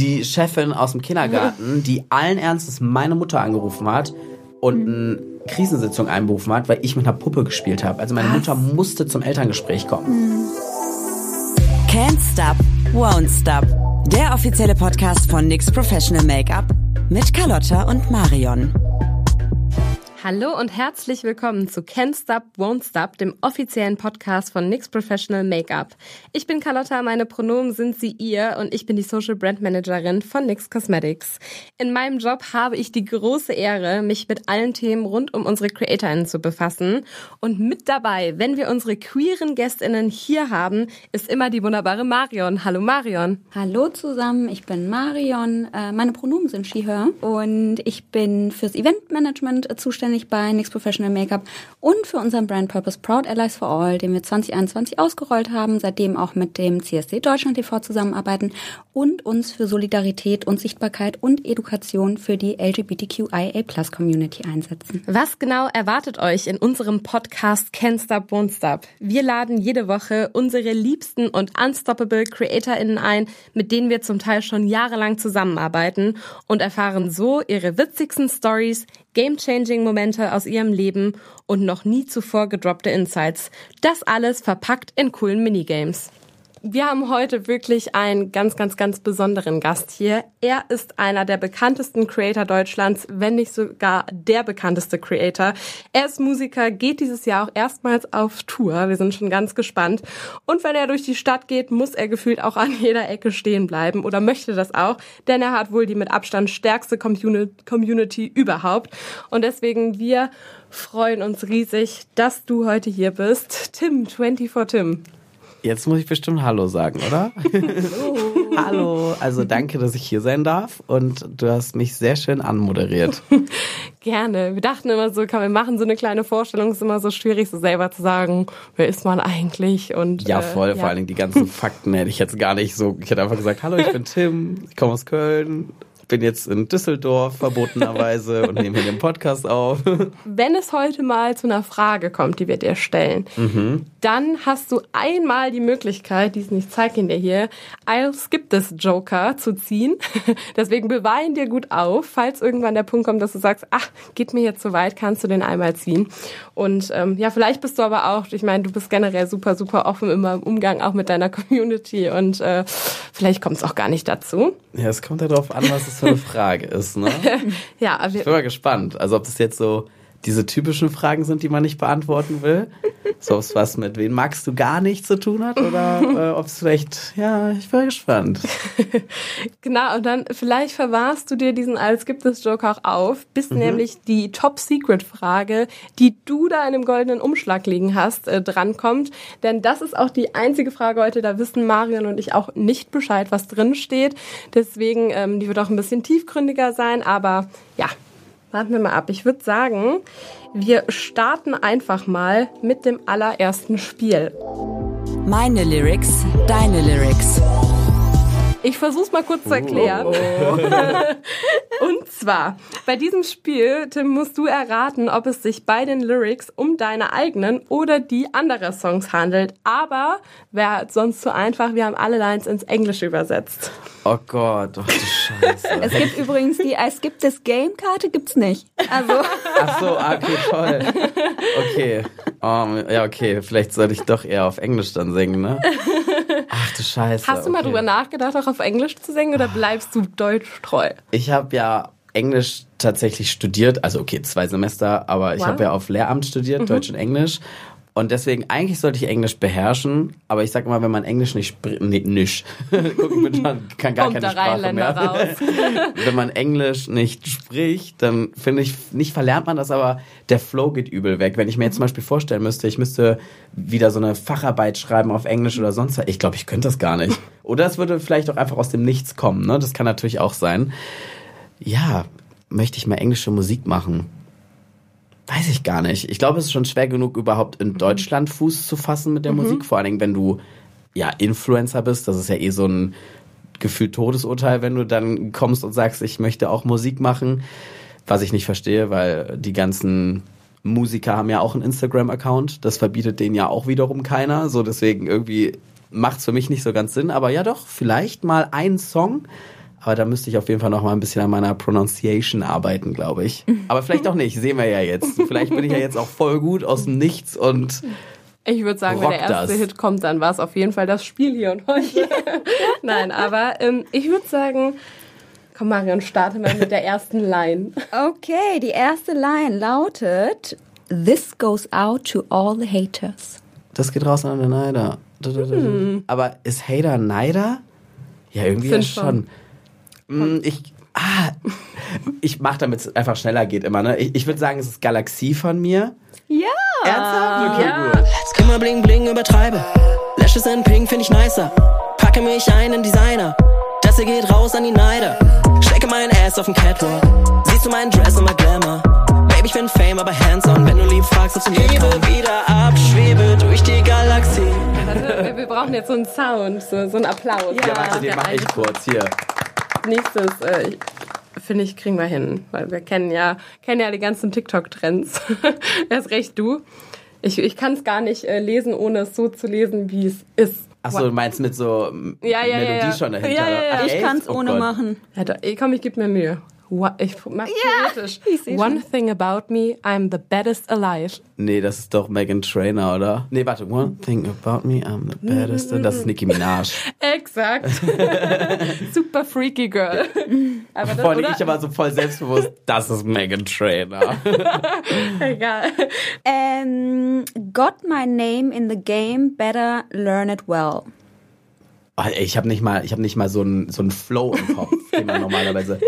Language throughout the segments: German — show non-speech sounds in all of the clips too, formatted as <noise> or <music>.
die Chefin aus dem Kindergarten, <laughs> die allen Ernstes meine Mutter angerufen hat und eine Krisensitzung einberufen hat, weil ich mit einer Puppe gespielt habe. Also meine Mutter musste zum Elterngespräch kommen. Can't Stop, Won't Stop. Der offizielle Podcast von NYX Professional Make-up mit Carlotta und Marion. Hallo und herzlich willkommen zu Can't Stop, Won't Stop, dem offiziellen Podcast von NYX Professional Makeup. Ich bin Carlotta, meine Pronomen sind sie ihr und ich bin die Social Brand Managerin von NYX Cosmetics. In meinem Job habe ich die große Ehre, mich mit allen Themen rund um unsere CreatorInnen zu befassen. Und mit dabei, wenn wir unsere queeren GästInnen hier haben, ist immer die wunderbare Marion. Hallo Marion. Hallo zusammen, ich bin Marion. Äh, Meine Pronomen sind she, her und ich bin fürs Eventmanagement äh, zuständig bei NYX Professional Makeup und für unseren Brand Purpose Proud Allies for All, den wir 2021 ausgerollt haben, seitdem auch mit dem CSD Deutschland TV zusammenarbeiten und uns für Solidarität und Sichtbarkeit und Education für die LGBTQIA Plus Community einsetzen. Was genau erwartet euch in unserem Podcast Can't Stop, Won't Stop? Wir laden jede Woche unsere liebsten und unstoppable CreatorInnen ein, mit denen wir zum Teil schon jahrelang zusammenarbeiten und erfahren so ihre witzigsten Stories, game-changing Momente aus ihrem Leben und noch nie zuvor gedroppte Insights. Das alles verpackt in coolen Minigames. Wir haben heute wirklich einen ganz, ganz, ganz besonderen Gast hier. Er ist einer der bekanntesten Creator Deutschlands, wenn nicht sogar der bekannteste Creator. Er ist Musiker, geht dieses Jahr auch erstmals auf Tour. Wir sind schon ganz gespannt. Und wenn er durch die Stadt geht, muss er gefühlt auch an jeder Ecke stehen bleiben oder möchte das auch, denn er hat wohl die mit Abstand stärkste Communi- Community überhaupt. Und deswegen wir freuen uns riesig, dass du heute hier bist. Tim, 24 Tim. Jetzt muss ich bestimmt Hallo sagen, oder? Hallo. <laughs> Hallo. Also danke, dass ich hier sein darf und du hast mich sehr schön anmoderiert. <laughs> Gerne. Wir dachten immer so, komm, wir machen so eine kleine Vorstellung. ist immer so schwierig, so selber zu sagen, wer ist man eigentlich? Und Ja, äh, voll. Vor allen Dingen die ganzen <laughs> Fakten hätte ich jetzt gar nicht so. Ich hätte einfach gesagt, hallo, ich bin Tim, ich komme aus Köln, bin jetzt in Düsseldorf verbotenerweise und nehme hier den Podcast auf. <laughs> Wenn es heute mal zu einer Frage kommt, die wir dir stellen, dann hast du einmal die Möglichkeit, diesen, ich zeige ihn dir hier, I'll skip this Joker zu ziehen. <laughs> Deswegen bewahr ihn dir gut auf. Falls irgendwann der Punkt kommt, dass du sagst, ach, geht mir jetzt zu weit, kannst du den einmal ziehen. Und ähm, ja, vielleicht bist du aber auch, ich meine, du bist generell super, super offen immer im Umgang auch mit deiner Community und äh, vielleicht kommt es auch gar nicht dazu. Ja, es kommt ja darauf an, was es für eine Frage ist, ne? <laughs> Ja, aber Ich bin mal gespannt. Also ob das jetzt so diese typischen Fragen sind, die man nicht beantworten will. So ob es was mit wen magst du gar nicht zu tun hat oder äh, ob es vielleicht, ja, ich bin gespannt. <laughs> Genau, und dann vielleicht verwahrst du dir diesen als gibt es Joker auch auf, bis nämlich die Top-Secret-Frage, die du da in einem goldenen Umschlag liegen hast, äh, drankommt. Denn das ist auch die einzige Frage heute, da wissen Marion und ich auch nicht Bescheid, was drin steht. Deswegen, ähm, die wird auch ein bisschen tiefgründiger sein, aber ja, warten wir mal ab. Ich würde sagen, wir starten einfach mal mit dem allerersten Spiel. Meine Lyrics, deine Lyrics. Ich versuch's mal kurz zu erklären. <laughs> Und zwar, bei diesem Spiel, Tim, musst du erraten, ob es sich bei den Lyrics um deine eigenen oder die anderer Songs handelt. Aber wäre sonst zu einfach, wir haben alle Lines ins Englische übersetzt. Oh Gott, oh du Scheiße. Es gibt übrigens die I skip this game Karte gibt's nicht. Also Ach so, ah, okay, toll. Okay. Um, ja, okay, vielleicht sollte ich doch eher auf Englisch dann singen, ne? Ach du Scheiße. Hast du mal okay. drüber nachgedacht, auch auf Englisch zu singen oder bleibst du deutsch treu? Ich habe ja Englisch tatsächlich studiert, also okay, zwei Semester, aber ich Wow. habe ja auf Lehramt studiert, Deutsch und Englisch. Und deswegen, eigentlich sollte ich Englisch beherrschen, aber ich sag mal, wenn man Englisch nicht spricht, nee, nicht. <laughs> Guck, bitte, man kann gar keine Sprache mehr. <laughs> wenn man Englisch nicht spricht, dann finde ich, nicht verlernt man das, aber der Flow geht übel weg. Wenn ich mir jetzt zum Beispiel vorstellen müsste, ich müsste wieder so eine Facharbeit schreiben auf Englisch oder sonst was, ich glaube, ich könnte das gar nicht. Oder es würde vielleicht auch einfach aus dem Nichts kommen, ne? Das kann natürlich auch sein. Ja, möchte ich mal englische Musik machen? Weiß ich gar nicht. Ich glaube, es ist schon schwer genug, überhaupt in Deutschland Fuß zu fassen mit der Musik. Vor allen Dingen, wenn du ja Influencer bist. Das ist ja eh so ein gefühlt Todesurteil, wenn du dann kommst und sagst, ich möchte auch Musik machen. Was ich nicht verstehe, weil die ganzen Musiker haben ja auch einen Instagram-Account. Das verbietet denen ja auch wiederum keiner. So deswegen irgendwie macht es für mich nicht so ganz Sinn. Aber ja doch, vielleicht mal ein Song Aber da müsste ich auf jeden Fall noch mal ein bisschen an meiner Pronunciation arbeiten, glaube ich. Aber vielleicht auch nicht, sehen wir ja jetzt. Vielleicht bin ich ja jetzt auch voll gut aus dem Nichts und Ich würde sagen, wenn der erste das. Hit kommt, dann war es auf jeden Fall das Spiel hier und heute. <laughs> Nein, aber ähm, ich würde sagen, komm Marion, starte mal mit der ersten Line. Okay, die erste Line lautet This goes out to all the haters. das geht raus an den Neider. Aber ist Hater Neider? Ja, irgendwie ja schon. Hm, Ich, ah, ich mache damit es einfach schneller geht immer. Ne? Ich, ich würde sagen, es ist Galaxie von mir. Ja. Ernsthaft? Okay, Ja. gut. Immer bling bling übertreibe. Lashes in pink find ich nicer. Packe mich ein in Designer. Das hier geht raus an die Neider. Stecke meinen Ass auf den Catwalk. Siehst du meinen Dress immer Glamour. Baby, ich bin Fame, aber hands-on. Wenn du lieb fragst, ob du mir wieder ab, schwebe durch die Galaxie. Warte, wir, wir brauchen jetzt so einen Sound, so, so einen Applaus. Ja, warte, den Der mache ich kurz. Hier. Nächstes, äh, ich- finde ich, kriegen wir hin, weil wir kennen ja, kennen ja die ganzen TikTok-Trends. <laughs> Erst recht du. Ich, ich kann es gar nicht äh, lesen, ohne es so zu lesen, wie es ist. Achso, du meinst mit so Ja, ja, ja, Melodie ja. schon dahinter? Ja, ja, ja. Ach, Ich echt? kann's Oh ohne Gott. machen. Ja, da, ey, komm, ich gebe mir Mühe. Ich mach theoretisch. <laughs> ich seh One schon. thing about me, I'm the baddest alive. Nee, das ist doch Megan Trainer, oder? Nee, warte. One thing about me, I'm the baddest. Das ist Nicki Minaj. <laughs> Exakt. <laughs> Super freaky girl. Aber das, Vor allem oder? ich aber so voll selbstbewusst, das ist Megan Trainer. Egal. Ähm, got my name in the game, better learn it well. Oh, ey, ich habe nicht mal, ich habe nicht mal so einen so einen Flow im Kopf, den man normalerweise.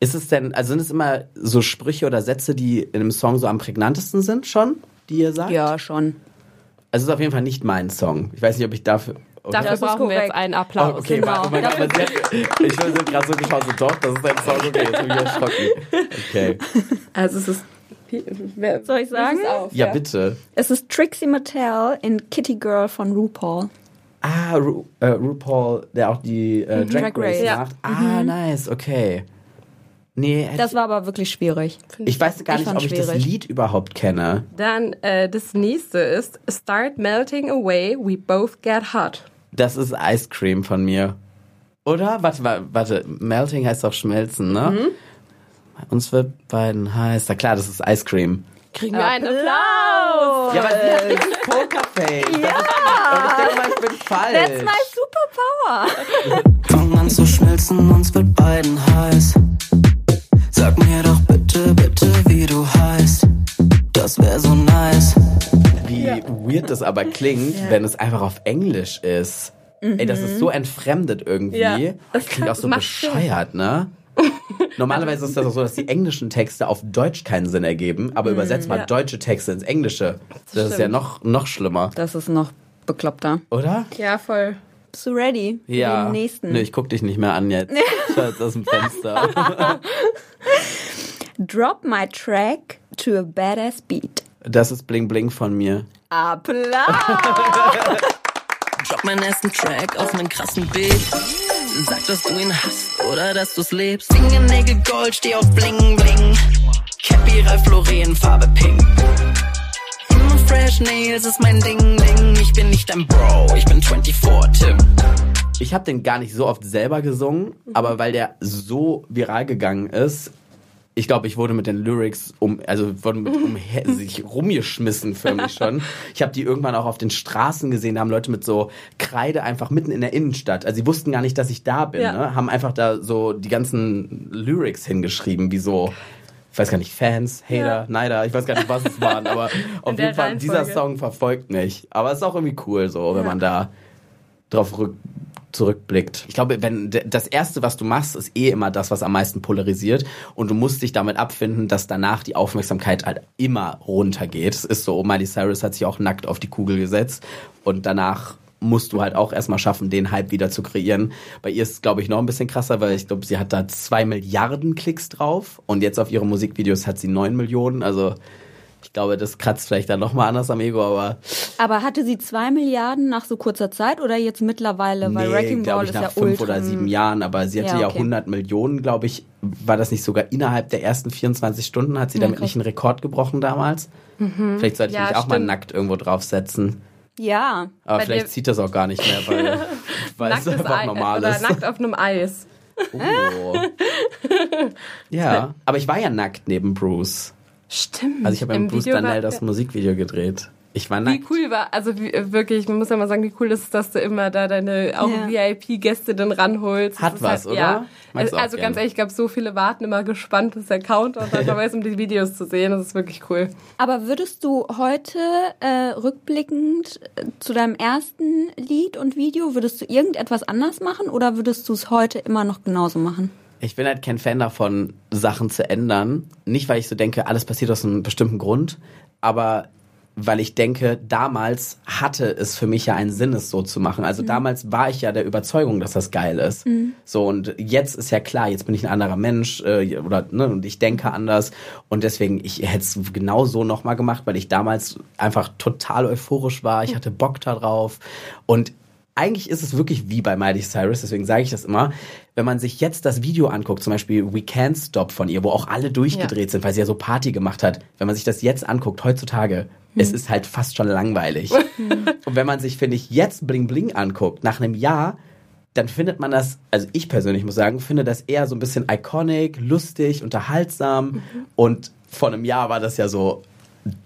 Ist es denn, also sind es immer so Sprüche oder Sätze, die in einem Song so am prägnantesten sind schon, die ihr sagt? Ja, schon. Also es ist auf jeden Fall nicht mein Song. Ich weiß nicht, ob ich dafür. oder? Dafür brauchen wir jetzt einen Oh, Applaus. okay, genau. oh mein Gott, hat, ich bin gerade so geschaut, so doch, das ist ein Song, okay, jetzt bin ich erschrocken. Okay. Also es ist. Wer, Soll ich sagen? Auf, Ja, bitte. Es ist Trixie Mattel in Kitty Girl von RuPaul. Ah, Ru äh, RuPaul, der auch die äh, Drag, Drag Race Race. Ja. macht. Ah, nice, okay. Nee, Das war aber wirklich schwierig. ich weiß gar ich nicht, ob ich das schwierig. Lied überhaupt kenne. Dann äh, das nächste ist Start melting away, we both get hot. Das ist Ice Cream von mir. Oder? Warte, wa- warte. Melting heißt doch schmelzen, ne? Mhm. Uns wird beiden heiß. Na klar, das ist Ice Cream. Kriegen wir einen Applaus. Ja, aber sie hat richtig Pokerface. Ja. Und ich denke mal, ich bin falsch. That's my superpower. <laughs> Fang an zu schmelzen, uns wird beiden heiß. Sag mir doch bitte, bitte, wie du heißt. Das wär so nice. Wie weird das aber klingt, wenn es einfach auf Englisch ist. Ey, das ist so entfremdet irgendwie. Ja, das das klingt kann- auch so Sinn. bescheuert, ne? <laughs> Normalerweise ist das auch so, dass die englischen Texte auf Deutsch keinen Sinn ergeben, aber übersetzt mal Ja. deutsche Texte ins Englische. Das, ist ja noch, noch schlimmer, Das ist noch bekloppter. oder? Ja, voll. Bist du ready? für Ja. Den nächsten. Nö, ich guck dich nicht mehr an jetzt. <laughs> Schau jetzt aus dem Fenster. <laughs> Drop my track to a badass beat. Das ist Bling Bling von mir. Applaus. <laughs> Drop meinen ersten Track auf nen krassen Beat. Sag, dass du ihn hast oder dass du's lebst. Fingernägel Gold, steh auf Bling Bling. Cappy Ralph Lauren, Farbe Pink. Fresh Nails ist mein Ding Ding. Ich bin nicht dein Bro, ich bin 24 Tim. Ich habe den gar nicht so oft selber gesungen, aber weil der so viral gegangen ist, ich glaube, ich wurde mit den Lyrics um, also wurde mit umher, <laughs> sich rumgeschmissen förmlich schon. Ich habe die irgendwann auch auf den Straßen gesehen, da haben Leute mit so Kreide einfach mitten in der Innenstadt. Also sie wussten gar nicht, dass ich da bin, Ja. ne? haben einfach da so die ganzen Lyrics hingeschrieben, wie so ich weiß gar nicht, Fans, Hater, Ja. Neider, ich weiß gar nicht, was es waren, aber <laughs> auf jeden Fall, dieser Reihenfolge. Song verfolgt mich. Aber es ist auch irgendwie cool so, wenn Ja. man da drauf rück, zurückblickt. Ich glaube, wenn das erste, was du machst, ist eh immer das, was am meisten polarisiert und du musst dich damit abfinden, dass danach die Aufmerksamkeit halt immer runtergeht. Es ist so, Miley Cyrus hat sich auch nackt auf die Kugel gesetzt und danach musst du halt auch erstmal schaffen, den Hype wieder zu kreieren. Bei ihr ist es, glaube ich, noch ein bisschen krasser, weil ich glaube, sie hat da zwei Milliarden Klicks drauf und jetzt auf ihre Musikvideos hat sie neun Millionen. Also ich glaube, das kratzt vielleicht dann nochmal anders am Ego, aber Aber hatte sie zwei Milliarden nach so kurzer Zeit oder jetzt mittlerweile? Weil Wrecking glaube Ball ich, ist nach ja fünf ultra. oder sieben Jahren, aber sie hatte Ja, ja, okay. 100 Millionen, glaube ich. War das nicht sogar innerhalb der ersten 24 Stunden? Hat sie damit krass. nicht einen Rekord gebrochen damals? Vielleicht sollte ich Ja, mich auch mal stimmt. nackt irgendwo draufsetzen. Ja. Aber vielleicht dir- zieht das auch gar nicht mehr, weil, <laughs> weil es einfach Ei- normal oder ist. nackt auf einem Eis. Oh. ja, <laughs> aber ich war ja nackt neben Bruce. Stimmt. Also ich habe mit Bruce Video Danell das Musikvideo gedreht. Ich war Wie nackt. cool war, also wie, äh, wirklich, man muss ja mal sagen, wie cool ist es, dass du immer da deine auch Ja. VIP-Gäste dann ranholst. Hat Das ist was, halt, oder? Ja. Mag's Also, auch also ganz ehrlich, ich glaube, so viele warten immer gespannt, bis der Countdown dann <laughs> vorbei ist, um die Videos zu sehen. Das ist wirklich cool. Aber würdest du heute äh, rückblickend äh, zu deinem ersten Lied und Video, würdest du irgendetwas anders machen oder würdest du es heute immer noch genauso machen? Ich bin halt kein Fan davon, Sachen zu ändern. Nicht, weil ich so denke, alles passiert aus einem bestimmten Grund, aber weil ich denke, damals hatte es für mich ja einen Sinn, es so zu machen. Also damals war ich ja der Überzeugung, dass das geil ist. So, und jetzt ist ja klar, jetzt bin ich ein anderer Mensch äh, oder ne, und ich denke anders. Und deswegen, ich hätte es genau so nochmal gemacht, weil ich damals einfach total euphorisch war. Ich hatte Bock darauf. Und eigentlich ist es wirklich wie bei Miley Cyrus, deswegen sage ich das immer. Wenn man sich jetzt das Video anguckt, zum Beispiel We Can't Stop von ihr, wo auch alle durchgedreht sind, weil sie ja so Party gemacht hat. Wenn man sich das jetzt anguckt, heutzutage, es ist halt fast schon langweilig. <laughs> Und wenn man sich, finde ich, jetzt Bling Bling anguckt, nach einem Jahr, dann findet man das, also ich persönlich muss sagen, finde das eher so ein bisschen iconic, lustig, unterhaltsam. Und vor einem Jahr war das ja so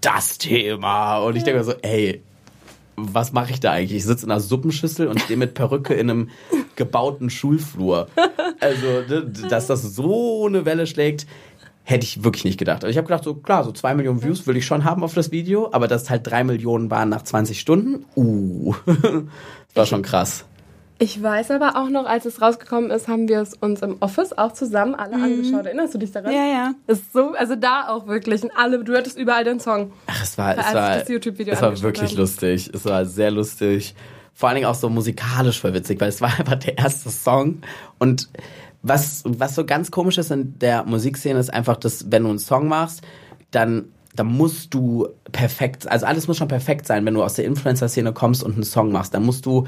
das Thema. Und ich denke mir so, ey, was mache ich da eigentlich? Ich sitze in einer Suppenschüssel und stehe mit Perücke in einem gebauten Schulflur. Also, dass das so eine Welle schlägt, hätte ich wirklich nicht gedacht. Also ich habe gedacht, so klar, so zwei Millionen Views will ich schon haben auf das Video, aber dass es halt drei Millionen waren nach 20 Stunden, uh, <laughs> war schon krass. Ich weiß aber auch noch, als es rausgekommen ist, haben wir es uns im Office auch zusammen alle angeschaut. Erinnerst du dich daran? Ja, ja. Ist so, also da auch wirklich. Und alle, du hattest überall den Song. Ach, es war, es Als war, ich das YouTube-Video es war wirklich habe. lustig. Es war sehr lustig. Vor allen Dingen auch so musikalisch voll witzig, weil es war <laughs> einfach der erste Song. Und was, was so ganz komisch ist in der Musikszene, ist einfach, dass wenn du einen Song machst, dann, dann musst du perfekt, also alles muss schon perfekt sein, wenn du aus der Influencer-Szene kommst und einen Song machst. Dann musst du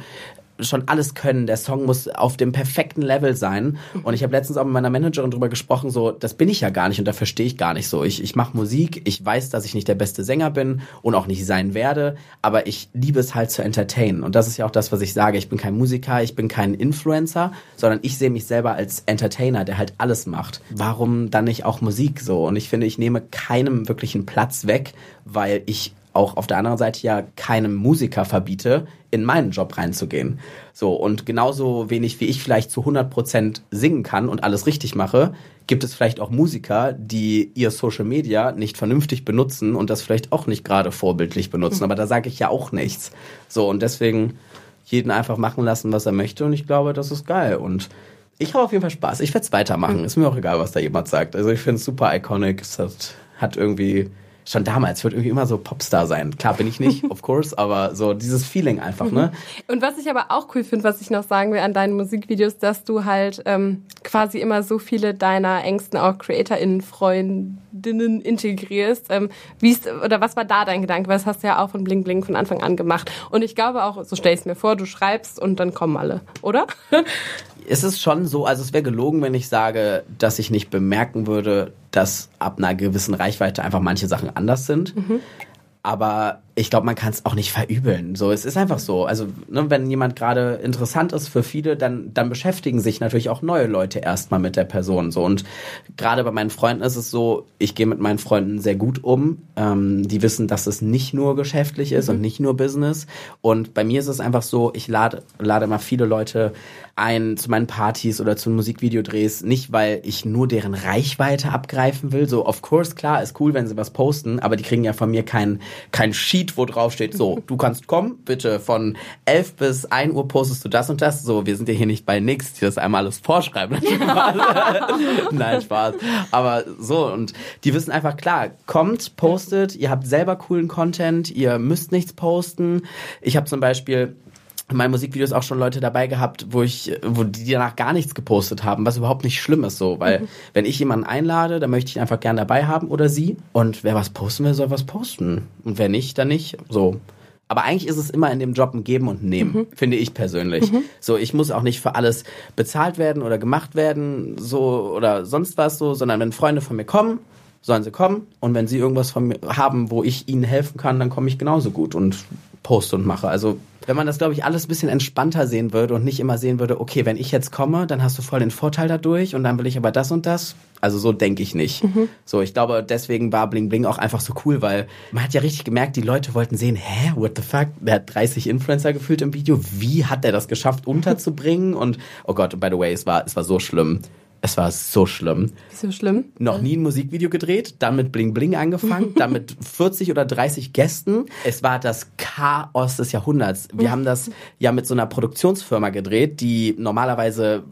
schon alles können. Der Song muss auf dem perfekten Level sein. Und ich habe letztens auch mit meiner Managerin drüber gesprochen, so, das bin ich ja gar nicht und da verstehe ich gar nicht so. Ich, ich mache Musik, ich weiß, dass ich nicht der beste Sänger bin und auch nicht sein werde, aber ich liebe es halt zu entertainen. Und das ist ja auch das, was ich sage. Ich bin kein Musiker, ich bin kein Influencer, sondern ich sehe mich selber als Entertainer, der halt alles macht. Warum dann nicht auch Musik so? Und ich finde, ich nehme keinem wirklichen Platz weg, weil ich auch auf der anderen Seite ja keinem Musiker verbiete, in meinen Job reinzugehen. So, und genauso wenig wie ich vielleicht zu 100% singen kann und alles richtig mache, gibt es vielleicht auch Musiker, die ihr Social Media nicht vernünftig benutzen und das vielleicht auch nicht gerade vorbildlich benutzen. Aber da sage ich ja auch nichts. So, und deswegen jeden einfach machen lassen, was er möchte und ich glaube, das ist geil. Und ich habe auf jeden Fall Spaß. Ich werde es weitermachen. Ist mir auch egal, was da jemand sagt. Also ich finde es super iconic. Es hat, hat irgendwie schon damals wird irgendwie immer so Popstar sein. Klar bin ich nicht, <laughs> of course, aber so dieses Feeling einfach, ne? Und was ich aber auch cool finde, was ich noch sagen will an deinen Musikvideos, dass du halt ähm, quasi immer so viele deiner engsten auch CreatorInnen, Freundinnen integrierst. Ähm, wie ist, oder was war da dein Gedanke? Weil das hast du ja auch von Bling Bling von Anfang an gemacht. Und ich glaube auch, so stell ich es mir vor, du schreibst und dann kommen alle, oder? Es ist schon so, also es wäre gelogen, wenn ich sage, dass ich nicht bemerken würde, dass ab einer gewissen Reichweite einfach manche Sachen anders sind. Aber ich glaube, man kann es auch nicht verübeln. So, es ist einfach so. Also, ne, wenn jemand gerade interessant ist für viele, dann, dann beschäftigen sich natürlich auch neue Leute erstmal mit der Person. So und gerade bei meinen Freunden ist es so, ich gehe mit meinen Freunden sehr gut um. Ähm, die wissen, dass es nicht nur geschäftlich ist und nicht nur Business. Und bei mir ist es einfach so, ich lade lade immer viele Leute ein zu meinen Partys oder zu Musikvideodrehs, nicht weil ich nur deren Reichweite abgreifen will. So, of course, klar, ist cool, wenn sie was posten, aber die kriegen ja von mir kein, kein Sheet, wo drauf steht, so, du kannst kommen, bitte von 11 bis 1 Uhr postest du das und das. So, wir sind ja hier nicht bei nix, die das einmal alles vorschreiben. <laughs> <laughs> Nein, Spaß. Aber so, und die wissen einfach, klar, kommt, postet, ihr habt selber coolen Content, ihr müsst nichts posten. Ich habe zum Beispiel in meinen Musikvideos auch schon Leute dabei gehabt, wo ich, wo die danach gar nichts gepostet haben, was überhaupt nicht schlimm ist so, weil wenn ich jemanden einlade, dann möchte ich ihn einfach gern dabei haben oder sie. Und wer was posten will, soll was posten. Und wer nicht, dann nicht, so. Aber eigentlich ist es immer in dem Job ein Geben und Nehmen, finde ich persönlich. So, ich muss auch nicht für alles bezahlt werden oder gemacht werden, so oder sonst was so, sondern wenn Freunde von mir kommen, sollen sie kommen. Und wenn sie irgendwas von mir haben, wo ich ihnen helfen kann, dann komme ich genauso gut. Und poste und mache. Also wenn man das, glaube ich, alles ein bisschen entspannter sehen würde und nicht immer sehen würde, okay, wenn ich jetzt komme, dann hast du voll den Vorteil dadurch und dann will ich aber das und das. Also so denke ich nicht. So, ich glaube, deswegen war Bling Bling auch einfach so cool, weil man hat ja richtig gemerkt, die Leute wollten sehen, hä, what the fuck? Der hat 30 Influencer gefühlt im Video. Wie hat er das geschafft, unterzubringen? <laughs> Und, oh Gott, by the way, es war, es war so schlimm. Es war so schlimm so schlimm? noch nie ein Musikvideo gedreht, dann mit Bling Bling angefangen, dann mit 40 oder 30 Gästen. Es war das Chaos des Jahrhunderts. Wir haben das ja mit so einer Produktionsfirma gedreht, die normalerweise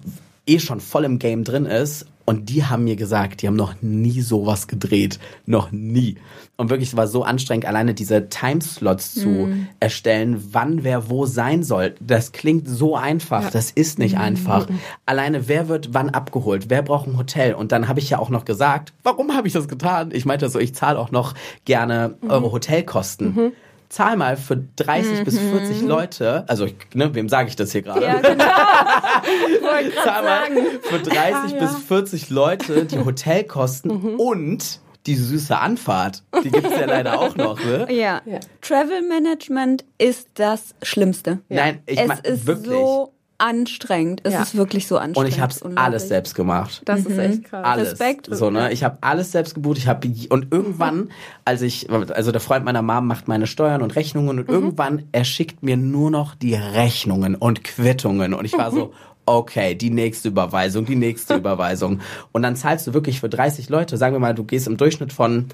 eh schon voll im Game drin ist. Und die haben mir gesagt, die haben noch nie sowas gedreht. Noch nie. Und wirklich, es war so anstrengend, alleine diese Timeslots zu erstellen, wann wer wo sein soll. Das klingt so einfach. Das ist nicht einfach. Alleine, wer wird wann abgeholt? Wer braucht ein Hotel? Und dann habe ich ja auch noch gesagt, warum habe ich das getan? Ich meinte so, ich zahle auch noch gerne eure Hotelkosten. Zahl mal für 30 bis 40 Leute, also ich, ne, wem sage ich das hier gerade? Ja, genau. <laughs> Zahl mal sagen. für 30 bis 40 Leute die <laughs> Hotelkosten und die süße Anfahrt. Die gibt's ja leider auch noch, ne? Ja. Travel Management ist das Schlimmste. Nein, ich es mein, ist wirklich. so anstrengend. Es Ja. ist wirklich so anstrengend. und ich habe alles selbst gemacht. Das ist echt krass. alles. Respekt. So, ne? Ich habe alles selbst gebucht. Ich habe und irgendwann, <laughs> als ich, also der Freund meiner Mom macht meine Steuern und Rechnungen und irgendwann er schickt mir nur noch die Rechnungen und Quittungen und ich war so. Okay, die nächste Überweisung, die nächste <laughs> Überweisung. Und dann zahlst du wirklich für 30 Leute, sagen wir mal, du gehst im Durchschnitt von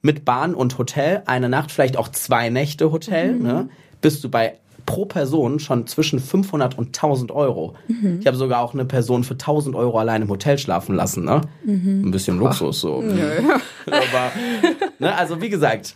mit Bahn und Hotel, eine Nacht, vielleicht auch zwei Nächte Hotel, ne, bist du bei pro Person schon zwischen 500 und 1000 Euro. Ich habe sogar auch eine Person für 1000 Euro allein im Hotel schlafen lassen. Ne? Ein bisschen Luxus so. <laughs> Aber, ne, also wie gesagt,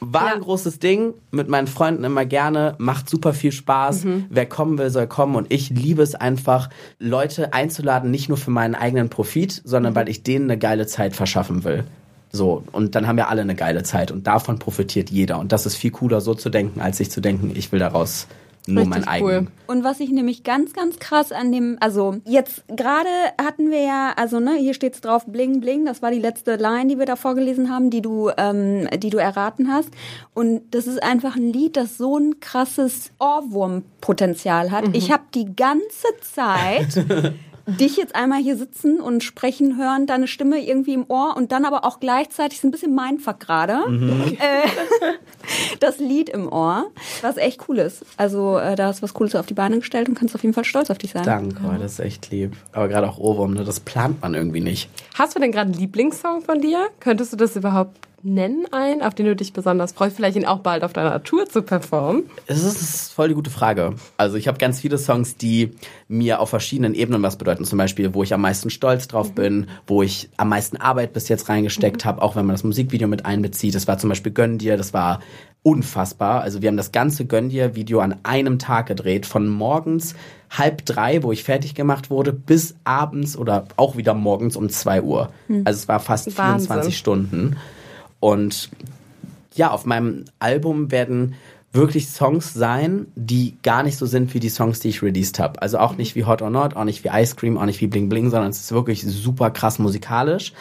war ein großes Ding. Mit meinen Freunden immer gerne. Macht super viel Spaß. Wer kommen will, soll kommen. Und ich liebe es einfach, Leute einzuladen, nicht nur für meinen eigenen Profit, sondern weil ich denen eine geile Zeit verschaffen will. So, und dann haben wir alle eine geile Zeit und davon profitiert jeder. Und das ist viel cooler, so zu denken, als sich zu denken, ich will daraus nur Richtig mein cool. eigen. Und was ich nämlich ganz, ganz krass an dem, also jetzt gerade hatten wir ja, also ne, hier steht's drauf, Bling Bling, das war die letzte Line, die wir da vorgelesen haben, die du, ähm, die du erraten hast. Und das ist einfach ein Lied, das so ein krasses Ohrwurmpotenzial hat. Ich habe die ganze Zeit <laughs> dich jetzt einmal hier sitzen und sprechen hören, deine Stimme irgendwie im Ohr und dann aber auch gleichzeitig so ein bisschen Mindfuck gerade. Äh, <laughs> das Lied im Ohr, was echt cool ist. Also äh, da hast du was Cooles auf die Beine gestellt und kannst auf jeden Fall stolz auf dich sein. Danke, oh, das ist echt lieb. Aber gerade auch Ohrwurm, ne, das plant man irgendwie nicht. Hast du denn gerade einen Lieblingssong von dir? Könntest du das überhaupt nennen, einen, auf den du dich besonders freust? Vielleicht ihn auch bald auf deiner Tour zu performen? Es ist, voll die gute Frage. Also ich habe ganz viele Songs, die mir auf verschiedenen Ebenen was bedeuten. Zum Beispiel, wo ich am meisten stolz drauf bin, wo ich am meisten Arbeit bis jetzt reingesteckt habe, auch wenn man das Musikvideo mit einbezieht. Das war zum Beispiel Gönn dir, das war unfassbar. Also wir haben das ganze Gönn dir Video an einem Tag gedreht, von morgens halb drei, wo ich fertig gemacht wurde, bis abends oder auch wieder morgens um zwei Uhr. Also es war fast Wahnsinn. 24 Stunden. Und ja, auf meinem Album werden wirklich Songs sein, die gar nicht so sind wie die Songs, die ich released habe. Also auch nicht wie Hot or Not, auch nicht wie Ice Cream, auch nicht wie Bling Bling, sondern es ist wirklich super krass musikalisch.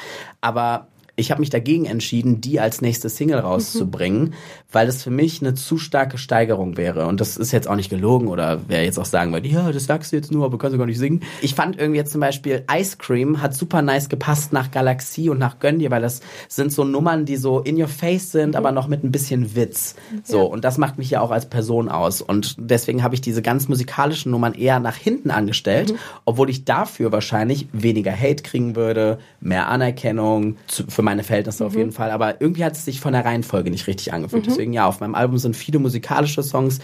Aber ich habe mich dagegen entschieden, die als nächste Single rauszubringen, weil es für mich eine zu starke Steigerung wäre. Und das ist jetzt auch nicht gelogen oder wer jetzt auch sagen würde, ja, das sagst du jetzt nur, aber kannst du gar nicht singen. Ich fand irgendwie jetzt zum Beispiel Ice Cream hat super nice gepasst nach Galaxie und nach Gönn dir, weil das sind so Nummern, die so in your face sind, aber noch mit ein bisschen Witz. So, und das macht mich ja auch als Person aus. Und deswegen habe ich diese ganz musikalischen Nummern eher nach hinten angestellt, obwohl ich dafür wahrscheinlich weniger Hate kriegen würde, mehr Anerkennung, für meine Verhältnisse auf jeden Fall. Aber irgendwie hat es sich von der Reihenfolge nicht richtig angefühlt. Deswegen ja, auf meinem Album sind viele musikalische Songs,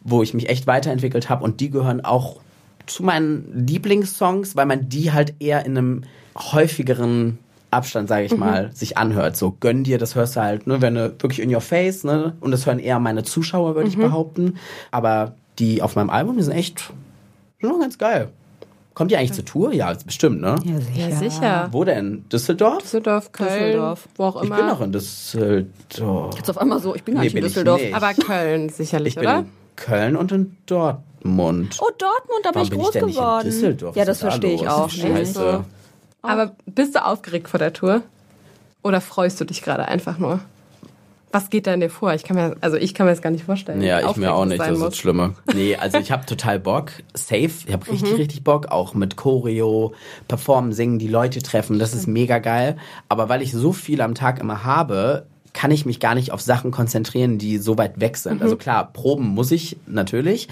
wo ich mich echt weiterentwickelt habe und die gehören auch zu meinen Lieblingssongs, weil man die halt eher in einem häufigeren Abstand, sage ich mal, sich anhört. So gönn dir, das hörst du halt, ne, wenn du wirklich in your face, ne, und das hören eher meine Zuschauer, würde ich behaupten. Aber die auf meinem Album, die sind echt schon ganz geil. Kommt ihr eigentlich zur Tour? Ja, bestimmt, ne? Ja, sicher. Wo denn? Düsseldorf? Düsseldorf, Köln, Düsseldorf. wo auch Ich immer. bin noch in Düsseldorf. Jetzt auf einmal so, ich bin gar Nee, nicht in bin ich Düsseldorf. nicht. Aber Köln sicherlich, Ich bin oder? in Köln und in Dortmund. Oh, Dortmund, da bin ich bin groß ich geworden. Düsseldorf? Ja, das verstehe ich auch. Scheiße. Aber bist du aufgeregt vor der Tour? Oder freust du dich gerade einfach nur? Was geht da in dir vor? Ich kann mir, also ich kann mir das gar nicht vorstellen. Ja, ich mir auch nicht, das ist das Schlimme. Nee, also ich habe total Bock. Safe, ich habe richtig, richtig Bock. Auch mit Choreo, Performen, Singen, die Leute treffen, das ist mega geil. Aber weil ich so viel am Tag immer habe, kann ich mich gar nicht auf Sachen konzentrieren, die so weit weg sind. Also klar, proben muss ich natürlich,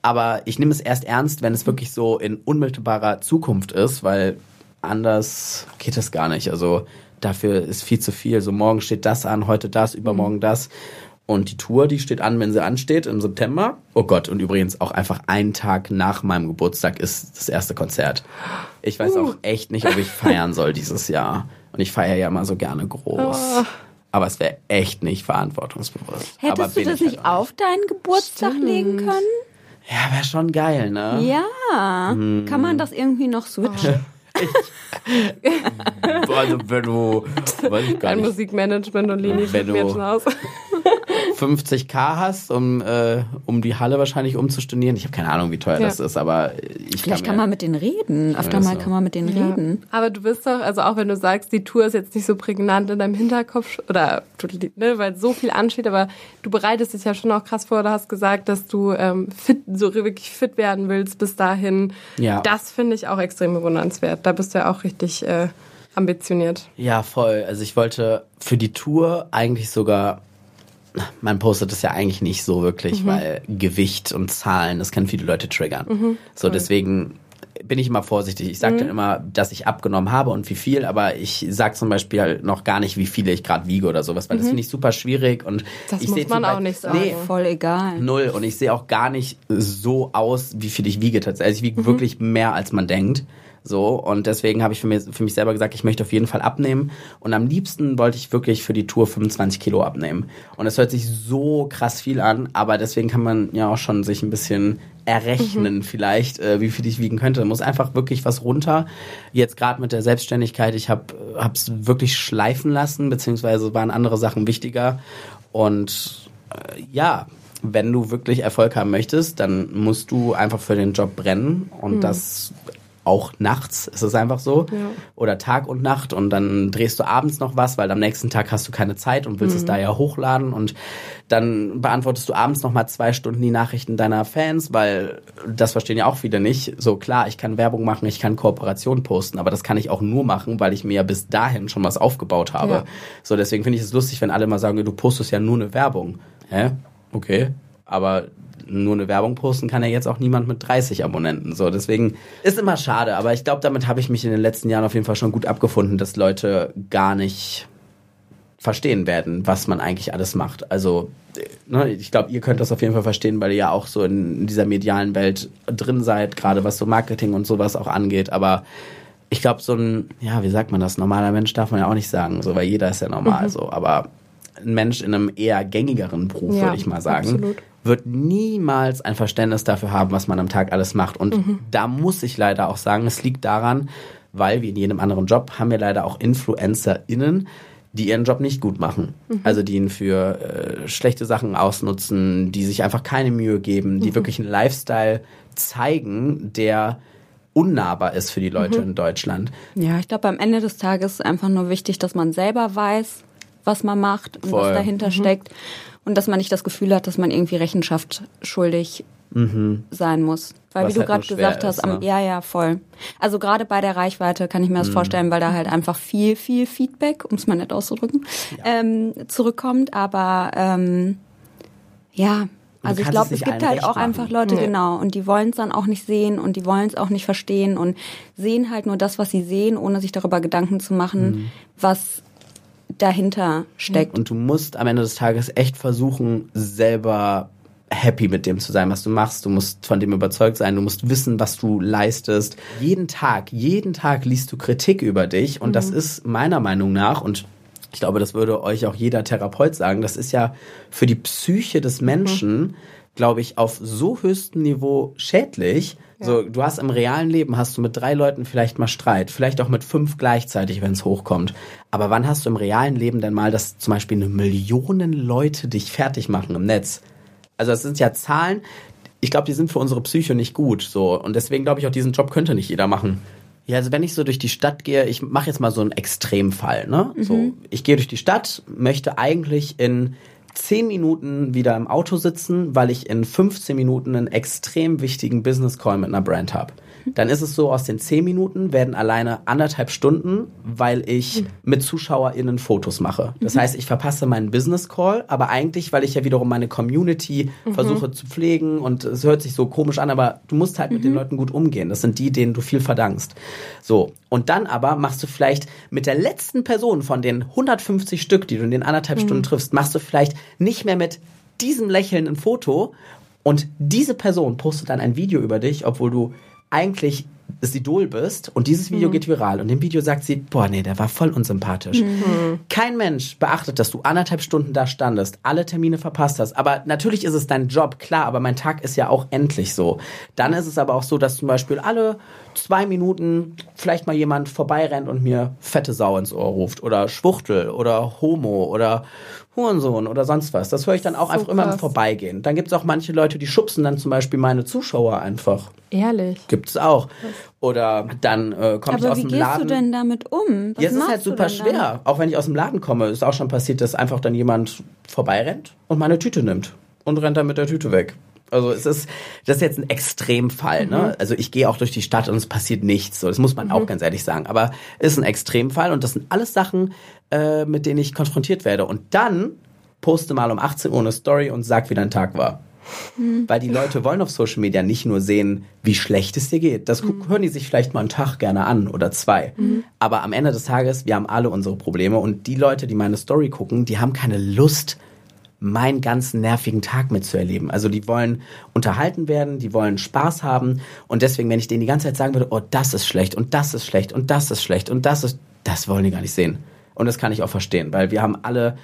aber ich nehme es erst ernst, wenn es wirklich so in unmittelbarer Zukunft ist, weil anders geht es gar nicht. Also dafür ist viel zu viel. So morgen steht das an, heute das, übermorgen das. Und die Tour, die steht an, wenn sie ansteht, im September. Oh Gott, und übrigens auch einfach einen Tag nach meinem Geburtstag ist das erste Konzert. Ich weiß auch echt nicht, ob ich feiern soll dieses Jahr. Und ich feiere ja immer so gerne groß. Aber es wäre echt nicht verantwortungsbewusst. Aber Hättest du das ich nicht halt auf deinen Geburtstag legen können? Ja, wäre schon geil, ne? Ja. Hm. Kann man das irgendwie noch switchen? <laughs> Also wenn du, weiß ich gar Ein nicht, Musikmanagement und Leni Wenn du- schon aus. 50k hast, um, äh, um die Halle wahrscheinlich umzustornieren. Ich habe keine Ahnung, wie teuer Ja. das ist, aber ich Vielleicht kann, kann man mit denen reden. Öfter Ja, mal so. kann man mit denen reden. Aber du bist doch, also auch wenn du sagst, die Tour ist jetzt nicht so prägnant in deinem Hinterkopf oder ne, weil so viel ansteht, aber du bereitest dich ja schon auch krass vor. Du hast gesagt, dass du ähm, fit, so wirklich fit werden willst bis dahin. Ja. Das finde ich auch extrem bewundernswert. Da bist du ja auch richtig äh, ambitioniert. Ja, voll. Also ich wollte für die Tour eigentlich sogar, man postet das ja eigentlich nicht so wirklich, Mhm. weil Gewicht und Zahlen, das kann viele Leute triggern. so, deswegen bin ich immer vorsichtig. Ich Mhm. sage dann immer, dass ich abgenommen habe und wie viel, aber ich sage zum Beispiel halt noch gar nicht, wie viele ich gerade wiege oder sowas, weil das finde ich super schwierig und Mhm. Das ich muss sehe man zum auch Beispiel- nicht sagen. Nee, Voll egal. Null. Und ich sehe auch gar nicht so aus, wie viel ich wiege tatsächlich. Also ich wiege wirklich mehr, als man denkt. So, und deswegen habe ich für mich, für mich selber gesagt, ich möchte auf jeden Fall abnehmen. Und am liebsten wollte ich wirklich für die Tour 25 Kilo abnehmen. Und es hört sich so krass viel an, aber deswegen kann man ja auch schon sich ein bisschen errechnen vielleicht, äh, wie viel ich wiegen könnte. Da muss einfach wirklich was runter. Jetzt gerade mit der Selbstständigkeit, ich habe es wirklich schleifen lassen, beziehungsweise waren andere Sachen wichtiger. Und äh, ja, wenn du wirklich Erfolg haben möchtest, dann musst du einfach für den Job brennen und das auch nachts, ist es einfach so. Oder Tag und Nacht und dann drehst du abends noch was, weil am nächsten Tag hast du keine Zeit und willst es da ja hochladen und dann beantwortest du abends noch mal zwei Stunden die Nachrichten deiner Fans, weil das verstehen ja auch viele nicht. So klar, ich kann Werbung machen, ich kann Kooperation posten, aber das kann ich auch nur machen, weil ich mir ja bis dahin schon was aufgebaut habe. Ja. So, deswegen finde ich es lustig, wenn alle mal sagen, du postest ja nur eine Werbung. Hä? Okay. Aber nur eine Werbung posten kann ja jetzt auch niemand mit 30 Abonnenten. So, deswegen ist immer schade. Aber ich glaube, damit habe ich mich in den letzten Jahren auf jeden Fall schon gut abgefunden, dass Leute gar nicht verstehen werden, was man eigentlich alles macht. Also, ne, ich glaube, ihr könnt das auf jeden Fall verstehen, weil ihr ja auch so in, dieser medialen Welt drin seid, gerade was so Marketing und sowas auch angeht. Aber ich glaube, so ein, ja, wie sagt man das? Normaler Mensch darf man ja auch nicht sagen, so, weil jeder ist ja normal so. Aber ein Mensch in einem eher gängigeren Beruf, Ja, würde ich mal sagen, absolut. Wird niemals ein Verständnis dafür haben, was man am Tag alles macht. Und da muss ich leider auch sagen, es liegt daran, weil wie in jedem anderen Job haben wir leider auch InfluencerInnen, die ihren Job nicht gut machen. Also die ihn für äh, schlechte Sachen ausnutzen, die sich einfach keine Mühe geben, die wirklich einen Lifestyle zeigen, der unnahbar ist für die Leute in Deutschland. Ja, ich glaube, am Ende des Tages ist einfach nur wichtig, dass man selber weiß, was man macht und Voll. was dahinter steckt. Und dass man nicht das Gefühl hat, dass man irgendwie Rechenschaft schuldig sein muss. Weil, Was wie du halt gerade gesagt hast, ist, am, ne? ja, ja, voll. Also gerade bei der Reichweite kann ich mir das vorstellen, weil da halt einfach viel, viel Feedback, um es mal nett auszudrücken, ähm, zurückkommt. Aber ähm, ja, also ich glaube, es es gibt halt auch einfach machen. Leute, genau, und die wollen es dann auch nicht sehen und die wollen es auch nicht verstehen und sehen halt nur das, was sie sehen, ohne sich darüber Gedanken zu machen, Mhm. was dahinter steckt. Und du musst am Ende des Tages echt versuchen, selber happy mit dem zu sein, was du machst. Du musst von dem überzeugt sein. Du musst wissen, was du leistest. Jeden Tag, jeden Tag liest du Kritik über dich. Und das ist meiner Meinung nach, und ich glaube, das würde euch auch jeder Therapeut sagen, das ist ja für die Psyche des Menschen, glaube ich, auf so höchstem Niveau schädlich. So, du hast im realen Leben hast du mit drei Leuten vielleicht mal Streit, vielleicht auch mit fünf gleichzeitig, wenn es hochkommt. Aber wann hast du im realen Leben denn mal, dass zum Beispiel eine Millionen Leute dich fertig machen im Netz? Also das sind ja Zahlen, ich glaube, die sind für unsere Psyche nicht gut. So. Und deswegen glaube ich auch, diesen Job könnte nicht jeder machen. Ja, also wenn ich so durch die Stadt gehe, ich mache jetzt mal so einen Extremfall, ne? So, ich gehe durch die Stadt, möchte eigentlich in 10 Minuten wieder im Auto sitzen, weil ich in 15 Minuten einen extrem wichtigen Business Call mit einer Brand habe. Dann ist es so, aus den 10 Minuten werden alleine anderthalb Stunden, weil ich mit ZuschauerInnen Fotos mache. Das heißt, ich verpasse meinen Business Call, aber eigentlich, weil ich ja wiederum meine Community versuche zu pflegen und es hört sich so komisch an, aber du musst halt mit den Leuten gut umgehen. Das sind die, denen du viel verdankst. So. Und dann aber machst du vielleicht mit der letzten Person von den 150 Stück, die du in den anderthalb Stunden triffst, machst du vielleicht nicht mehr mit diesem Lächeln ein Foto und diese Person postet dann ein Video über dich, obwohl du eigentlich das Idol bist und dieses Video geht viral und im Video sagt sie, boah, nee, der war voll unsympathisch. Kein Mensch beachtet, dass du anderthalb Stunden da standest, alle Termine verpasst hast. Aber natürlich ist es dein Job, klar, aber mein Tag ist ja auch endlich so. Dann ist es aber auch so, dass zum Beispiel alle zwei Minuten vielleicht mal jemand vorbeirennt und mir fette Sau ins Ohr ruft oder Schwuchtel oder Homo oder Hurensohn oder sonst was. Das höre ich dann auch einfach immer im krass. Vorbeigehen. Dann gibt es auch manche Leute, die schubsen dann zum Beispiel meine Zuschauer einfach. Ehrlich. Gibt's auch. Oder dann äh, komme ich Aber aus wie dem gehst Laden. du denn damit um? Was es ist machst halt super schwer. Auch wenn ich aus dem Laden komme, ist auch schon passiert, dass einfach dann jemand vorbeirennt und meine Tüte nimmt und rennt dann mit der Tüte weg. Also es ist, das ist jetzt ein Extremfall. Mhm. Ne? Also ich gehe auch durch die Stadt und es passiert nichts. So, das muss man auch ganz ehrlich sagen. Aber es ist ein Extremfall und das sind alles Sachen, äh, mit denen ich konfrontiert werde. Und dann poste mal um 18 Uhr eine Story und sag, wie dein Tag war. Mhm. Weil die Leute wollen auf Social Media nicht nur sehen, wie schlecht es dir geht. Das gu- hören die sich vielleicht mal einen Tag gerne an oder zwei. Aber am Ende des Tages, wir haben alle unsere Probleme und die Leute, die meine Story gucken, die haben keine Lust, meinen ganzen nervigen Tag mitzuerleben. Also die wollen unterhalten werden, die wollen Spaß haben und deswegen, wenn ich denen die ganze Zeit sagen würde, oh, das ist schlecht und das ist schlecht und das ist schlecht und das ist, das wollen die gar nicht sehen. Und das kann ich auch verstehen, weil wir haben alle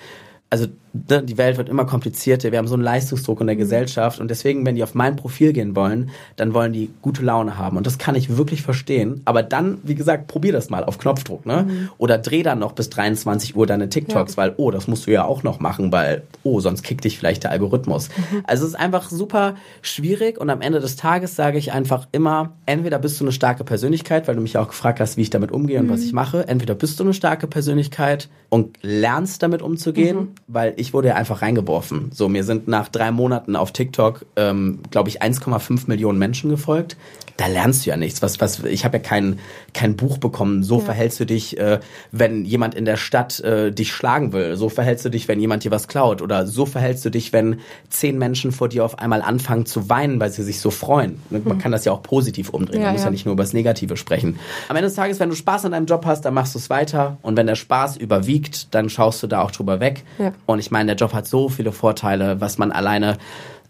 also die Welt wird immer komplizierter, wir haben so einen Leistungsdruck in der Gesellschaft und deswegen, wenn die auf mein Profil gehen wollen, dann wollen die gute Laune haben und das kann ich wirklich verstehen, aber dann, wie gesagt, probier das mal auf Knopfdruck, ne? Oder dreh dann noch bis 23 Uhr deine TikToks, weil, oh, das musst du ja auch noch machen, weil, oh, sonst kickt dich vielleicht der Algorithmus. Also es ist einfach super schwierig und am Ende des Tages sage ich einfach immer, entweder bist du eine starke Persönlichkeit, weil du mich ja auch gefragt hast, wie ich damit umgehe und was ich mache, entweder bist du eine starke Persönlichkeit und lernst damit umzugehen, weil ich wurde ja einfach reingeworfen. So, mir sind nach drei Monaten auf TikTok, ähm, glaube ich, 1,5 Millionen Menschen gefolgt. Da lernst du ja nichts. Was, was, ich habe ja kein, kein Buch bekommen. So verhältst du dich, äh, wenn jemand in der Stadt äh, dich schlagen will. So verhältst du dich, wenn jemand dir was klaut. Oder so verhältst du dich, wenn zehn Menschen vor dir auf einmal anfangen zu weinen, weil sie sich so freuen. Man kann das ja auch positiv umdrehen. Ja, Man muss ja, ja. nicht nur über das Negative sprechen. Am Ende des Tages, wenn du Spaß an deinem Job hast, dann machst du es weiter. Und wenn der Spaß überwiegt, dann schaust du da auch drüber weg. Ja. Und ich meine, der Job hat so viele Vorteile, was man alleine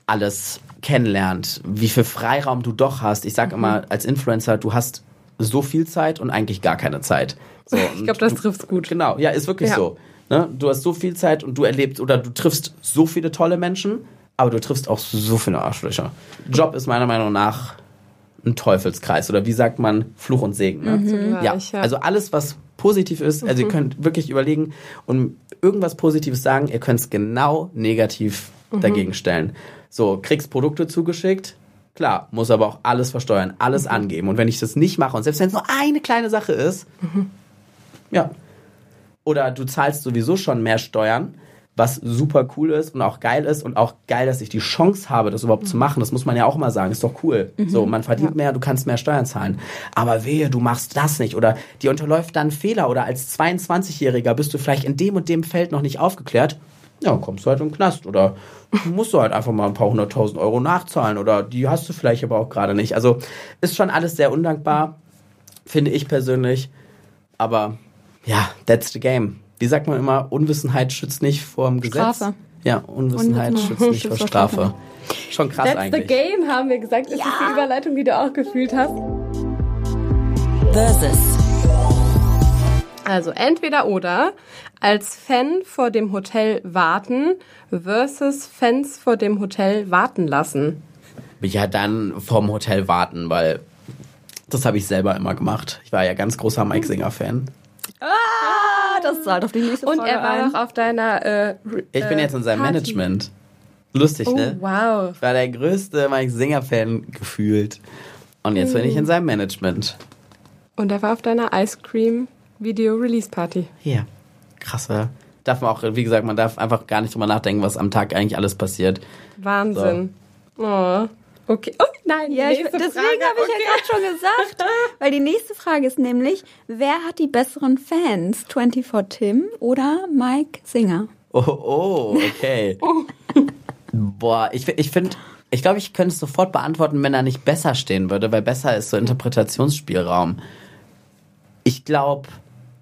alles kennenlernt, wie viel Freiraum du doch hast. Ich Mhm. sag immer, als Influencer, du hast so viel Zeit und eigentlich gar keine Zeit. So, <laughs> Ich glaube, das trifft's gut. Genau, ja, ist wirklich Ja. so. Ne? Du hast so viel Zeit und du erlebst oder du triffst so viele tolle Menschen, aber du triffst auch so viele Arschlöcher. Job ist meiner Meinung nach ein Teufelskreis oder wie sagt man Fluch und Segen. Ne? Ja, ja. also alles, was positiv ist, also ihr könnt wirklich überlegen und irgendwas Positives sagen, ihr könnt es genau negativ dagegen stellen. So, kriegst Produkte zugeschickt, klar, muss aber auch alles versteuern, alles angeben. Und wenn ich das nicht mache und selbst wenn es nur eine kleine Sache ist, ja. Oder du zahlst sowieso schon mehr Steuern, was super cool ist und auch geil ist und auch geil, dass ich die Chance habe, das überhaupt zu machen. Das muss man ja auch mal sagen. Ist doch cool. So, man verdient mehr, du kannst mehr Steuern zahlen. Aber wehe, du machst das nicht oder dir unterläuft dann Fehler oder als 22-Jähriger bist du vielleicht in dem und dem Feld noch nicht aufgeklärt. Ja, kommst du halt im Knast oder musst du halt einfach mal ein paar hunderttausend Euro nachzahlen oder die hast du vielleicht aber auch gerade nicht. Also ist schon alles sehr undankbar, finde ich persönlich. Aber ja, that's the game. Wie sagt man immer, Unwissenheit schützt nicht vor dem Gesetz. Strafe. Ja, Unwissenheit schützt nicht vor Strafe. Schon krass That's eigentlich. the game, haben wir gesagt. Ist das die Überleitung, die du auch gefühlt hast? Versus. Also entweder oder. Als Fan vor dem Hotel warten versus Fans vor dem Hotel warten lassen. Ja, dann vorm Hotel warten, weil das habe ich selber immer gemacht. Ich war ja ganz großer Mike Singer-Fan. Ah, das zahlt auf die nächste Und Folge er war ein. noch auf deiner. Äh, Ich bin äh, jetzt in seinem Party. Management. Lustig, Oh, ne? wow. Ich war der größte Mike Singer-Fan gefühlt. Und jetzt bin ich in seinem Management. Und er war auf deiner Ice Cream Video Release Party. Ja, krass, oder? Darf man auch, wie gesagt, man darf einfach gar nicht drüber nachdenken, was am Tag eigentlich alles passiert. Wahnsinn. Oh. Okay. Oh nein, Ja, ich, deswegen habe ich ja gerade schon gesagt. <laughs> Weil die nächste Frage ist nämlich, wer hat die besseren Fans? 24 Tim oder Mike Singer? Oh, oh okay. <laughs> Boah, ich, ich finde, ich glaube, ich könnte es sofort beantworten, wenn er nicht besser stehen würde, weil besser ist so Interpretationsspielraum. Ich glaube,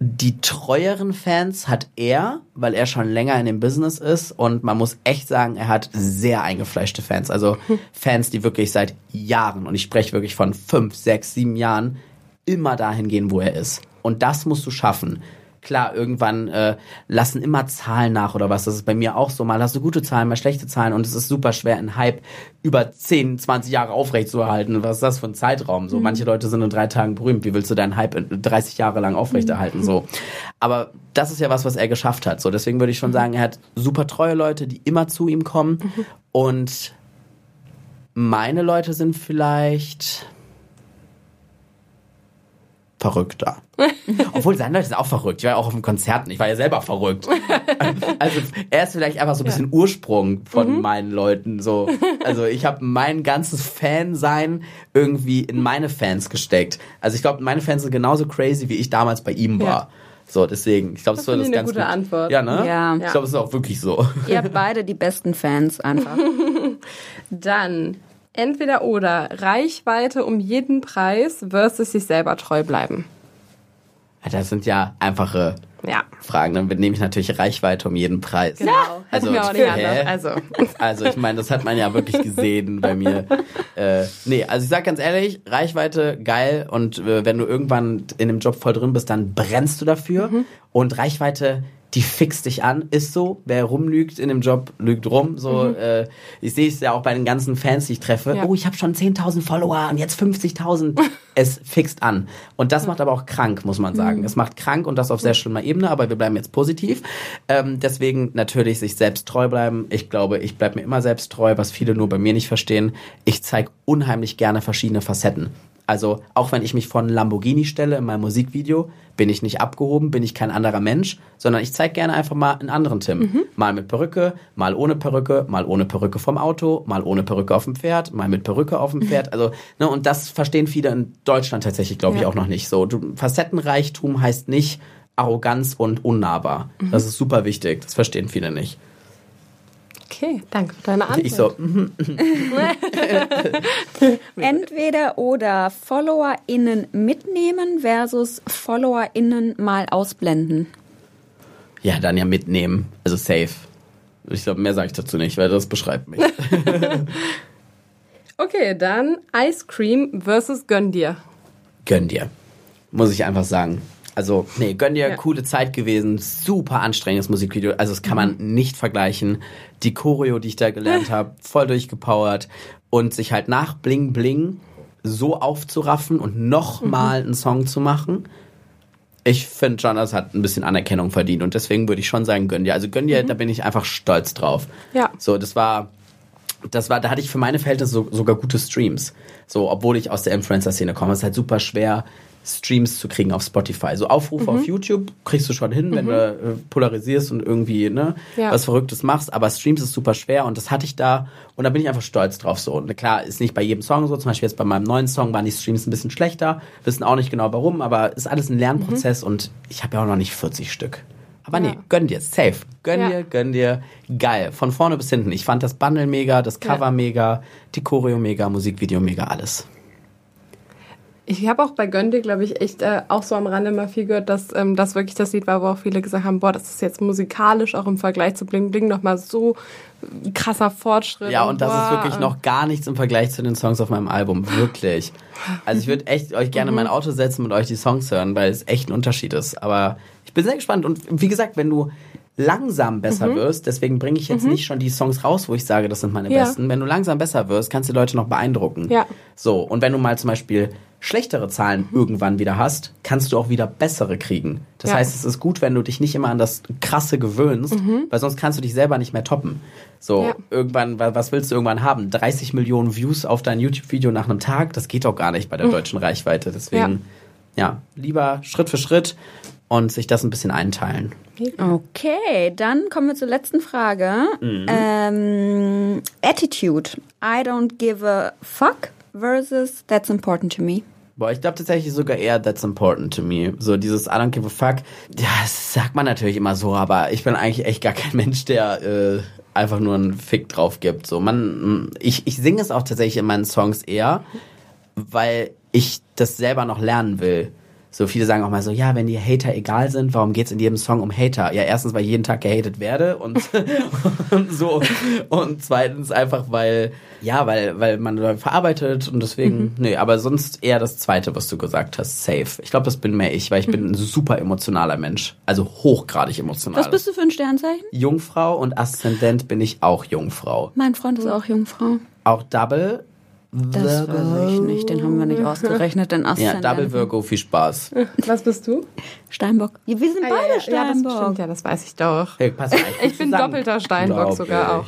die treueren Fans hat er, weil er schon länger in dem Business ist und man muss echt sagen, er hat sehr eingefleischte Fans. Also <laughs> Fans, die wirklich seit Jahren, und ich spreche wirklich von fünf, sechs, sieben Jahren, immer dahin gehen, wo er ist. Und das musst du schaffen. Klar, irgendwann äh, lassen immer Zahlen nach oder was. Das ist bei mir auch so. Mal hast du gute Zahlen, mal schlechte Zahlen und es ist super schwer, einen Hype über 10, 20 Jahre aufrechtzuerhalten. Was ist das für ein Zeitraum? So, manche Leute sind in drei Tagen berühmt. Wie willst du deinen Hype in 30 Jahre lang aufrechterhalten? So. Aber das ist ja was, was er geschafft hat. So, deswegen würde ich schon sagen, er hat super treue Leute, die immer zu ihm kommen. Und meine Leute sind vielleicht verrückter. <laughs> Obwohl seine Leute sind auch verrückt. Ich war ja auch auf dem Konzerten. Ich war ja selber verrückt. <laughs> Also er ist vielleicht einfach so ein bisschen Ursprung von meinen Leuten. So, also ich habe mein ganzes Fansein irgendwie in meine Fans gesteckt. Also ich glaube, meine Fans sind genauso crazy wie ich damals bei ihm war. Ja. So, deswegen. Ich glaube, Das so finde das ich eine ganz gute gut. Antwort. Ja, ne? Ja. Ich glaube, es ist auch wirklich so. Ihr habt beide die besten Fans einfach. <laughs> Dann entweder oder Reichweite um jeden Preis versus sich selber treu bleiben. Das sind ja einfache Ja. Fragen. Dann nehme ich natürlich Reichweite um jeden Preis. Genau. Also, nicht hä? Also. <laughs> Also ich meine, das hat man ja wirklich gesehen bei mir. <laughs> Äh, nee, also ich sag ganz ehrlich, Reichweite geil und äh, wenn du irgendwann in dem Job voll drin bist, dann brennst du dafür und Reichweite die fixt dich an, ist so. Wer rumlügt in dem Job, lügt rum. So, äh, ich sehe es ja auch bei den ganzen Fans, die ich treffe. Ja. Oh, ich habe schon 10.000 Follower und jetzt 50.000. <laughs> es fixt an. Und das macht aber auch krank, muss man sagen. Es macht krank und das auf sehr schlimmer Ebene, aber wir bleiben jetzt positiv. Ähm, deswegen natürlich sich selbst treu bleiben. Ich glaube, ich bleibe mir immer selbst treu, was viele nur bei mir nicht verstehen. Ich zeige unheimlich gerne verschiedene Facetten. Also auch wenn ich mich einen Lamborghini stelle in meinem Musikvideo, bin ich nicht abgehoben, bin ich kein anderer Mensch, sondern ich zeige gerne einfach mal einen anderen Tim. Mal mit Perücke, mal ohne Perücke, mal ohne Perücke vom Auto, mal ohne Perücke auf dem Pferd, mal mit Perücke auf dem Pferd. <laughs> Also, ne, und das verstehen viele in Deutschland tatsächlich, glaube ich, Ja. auch noch nicht so. Du, Facettenreichtum heißt nicht Arroganz und unnahbar. Das ist super wichtig. Das verstehen viele nicht. Okay, danke für deine Antwort. Ich so, mhm. <laughs> Entweder oder FollowerInnen mitnehmen versus FollowerInnen mal ausblenden. ja, dann ja mitnehmen. Also safe. Ich glaube, mehr sage ich dazu nicht, weil das beschreibt mich. <laughs> Okay, dann Ice Cream versus Gönn dir. gönn dir. Muss ich einfach sagen. Also, nee, gönn dir, Ja. coole Zeit gewesen, super anstrengendes Musikvideo. Also, das kann man nicht vergleichen. Die Choreo, die ich da gelernt <laughs> habe, voll durchgepowert. Und sich halt nach Bling Bling so aufzuraffen und nochmal einen Song zu machen. Ich finde schon, das hat ein bisschen Anerkennung verdient. Und deswegen würde ich schon sagen, gönn dir. Also, gönn dir, da bin ich einfach stolz drauf. Ja. So, das war das war, da hatte ich für meine Verhältnisse so, sogar gute Streams. So, obwohl ich aus der Influencer-Szene komme, es ist halt super schwer, Streams zu kriegen auf Spotify. So Aufrufe Mhm. auf YouTube kriegst du schon hin, wenn du äh, polarisierst und irgendwie ne, Ja. was Verrücktes machst, aber Streams ist super schwer und das hatte ich da und da bin ich einfach stolz drauf so. Und klar, ist nicht bei jedem Song so, zum Beispiel jetzt bei meinem neuen Song waren die Streams ein bisschen schlechter, wissen auch nicht genau warum, aber ist alles ein Lernprozess und ich habe ja auch noch nicht 40 Stück. Aber Ja. nee, gönn dir, safe. Gönn Ja. dir, gönn dir. Geil. Von vorne bis hinten. Ich fand das Bundle mega, das Cover mega, die Choreo mega, Musikvideo mega, alles. Ich habe auch bei Gönn dir, glaube ich, echt äh, auch so am Rande mal viel gehört, dass ähm, das wirklich das Lied war, wo auch viele gesagt haben, boah, das ist jetzt musikalisch auch im Vergleich zu Bling Bling nochmal so krasser Fortschritt. Ja, und das boah, ist wirklich noch gar nichts im Vergleich zu den Songs auf meinem Album. Wirklich. Also ich würde echt euch gerne in mein Auto setzen und euch die Songs hören, weil es echt ein Unterschied ist. Aber ich bin sehr gespannt. Und wie gesagt, wenn du langsam besser wirst, deswegen bringe ich jetzt nicht schon die Songs raus, wo ich sage, das sind meine Ja. besten. Wenn du langsam besser wirst, kannst du die Leute noch beeindrucken. Ja. So, und wenn du mal zum Beispiel schlechtere Zahlen irgendwann wieder hast, kannst du auch wieder bessere kriegen. Das Ja. heißt, es ist gut, wenn du dich nicht immer an das Krasse gewöhnst, weil sonst kannst du dich selber nicht mehr toppen. So, Ja. irgendwann, wa- was willst du irgendwann haben? 30 Millionen Views auf dein YouTube-Video nach einem Tag? Das geht doch gar nicht bei der deutschen Reichweite. Deswegen, ja, lieber Schritt für Schritt und sich das ein bisschen einteilen. Okay, dann kommen wir zur letzten Frage. Ähm, Attitude. I don't give a fuck versus that's important to me. Boah, ich glaube tatsächlich sogar eher that's important to me. So dieses I don't give a fuck. Das sagt man natürlich immer so, aber ich bin eigentlich echt gar kein <laughs> Mensch, der äh, einfach nur einen Fick drauf gibt. So, man, ich, ich singe es auch tatsächlich in meinen Songs eher, weil ich das selber noch lernen will. So viele sagen auch mal so, ja, wenn die Hater egal sind, warum geht's in jedem Song um Hater? Ja, erstens, weil ich jeden Tag gehatet werde und, <laughs> und so. Und zweitens einfach, weil, ja, weil, weil man da verarbeitet und deswegen, nee, aber sonst eher das zweite, was du gesagt hast, safe. Ich glaube, das bin mehr ich, weil ich bin ein super emotionaler Mensch. Also hochgradig emotional. Was bist du für ein Sternzeichen? Jungfrau und Aszendent bin ich auch Jungfrau. Mein Freund ist auch Jungfrau. Auch Double. Das weiß ich nicht, den haben wir nicht ausgerechnet, den Ja, Aszendenten. Double Virgo, viel Spaß. Was bist du? Steinbock. Ja, wir sind beide ja, das Steinbock. stimmt, ja, das weiß ich doch. Hey, pass auf, Ich bin doppelter Steinbock Glaub sogar auch.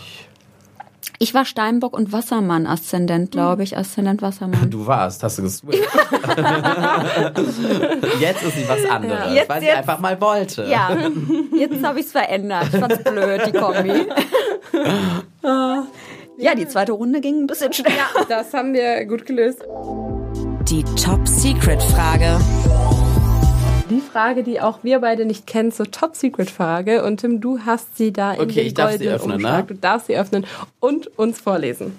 ich. war Steinbock und Wassermann Aszendent, glaube ich. Aszendent Wassermann. Du warst, hast du geswitcht. <laughs> jetzt ist sie was anderes, Jetzt- weil sie jetzt- einfach mal wollte. Ja, jetzt habe ich es verändert. Ich fand's blöd, die Kombi. <laughs> <laughs> Ja, die zweite Runde ging ein bisschen schneller. Das haben wir gut gelöst. Die Top Secret Frage. Die Frage, die auch wir beide nicht kennen, zur Top-Secret-Frage. Und Tim, du hast sie da in Okay, den ich darf sie goldenen öffnen, Umschlag. ne? Du darfst sie öffnen und uns vorlesen.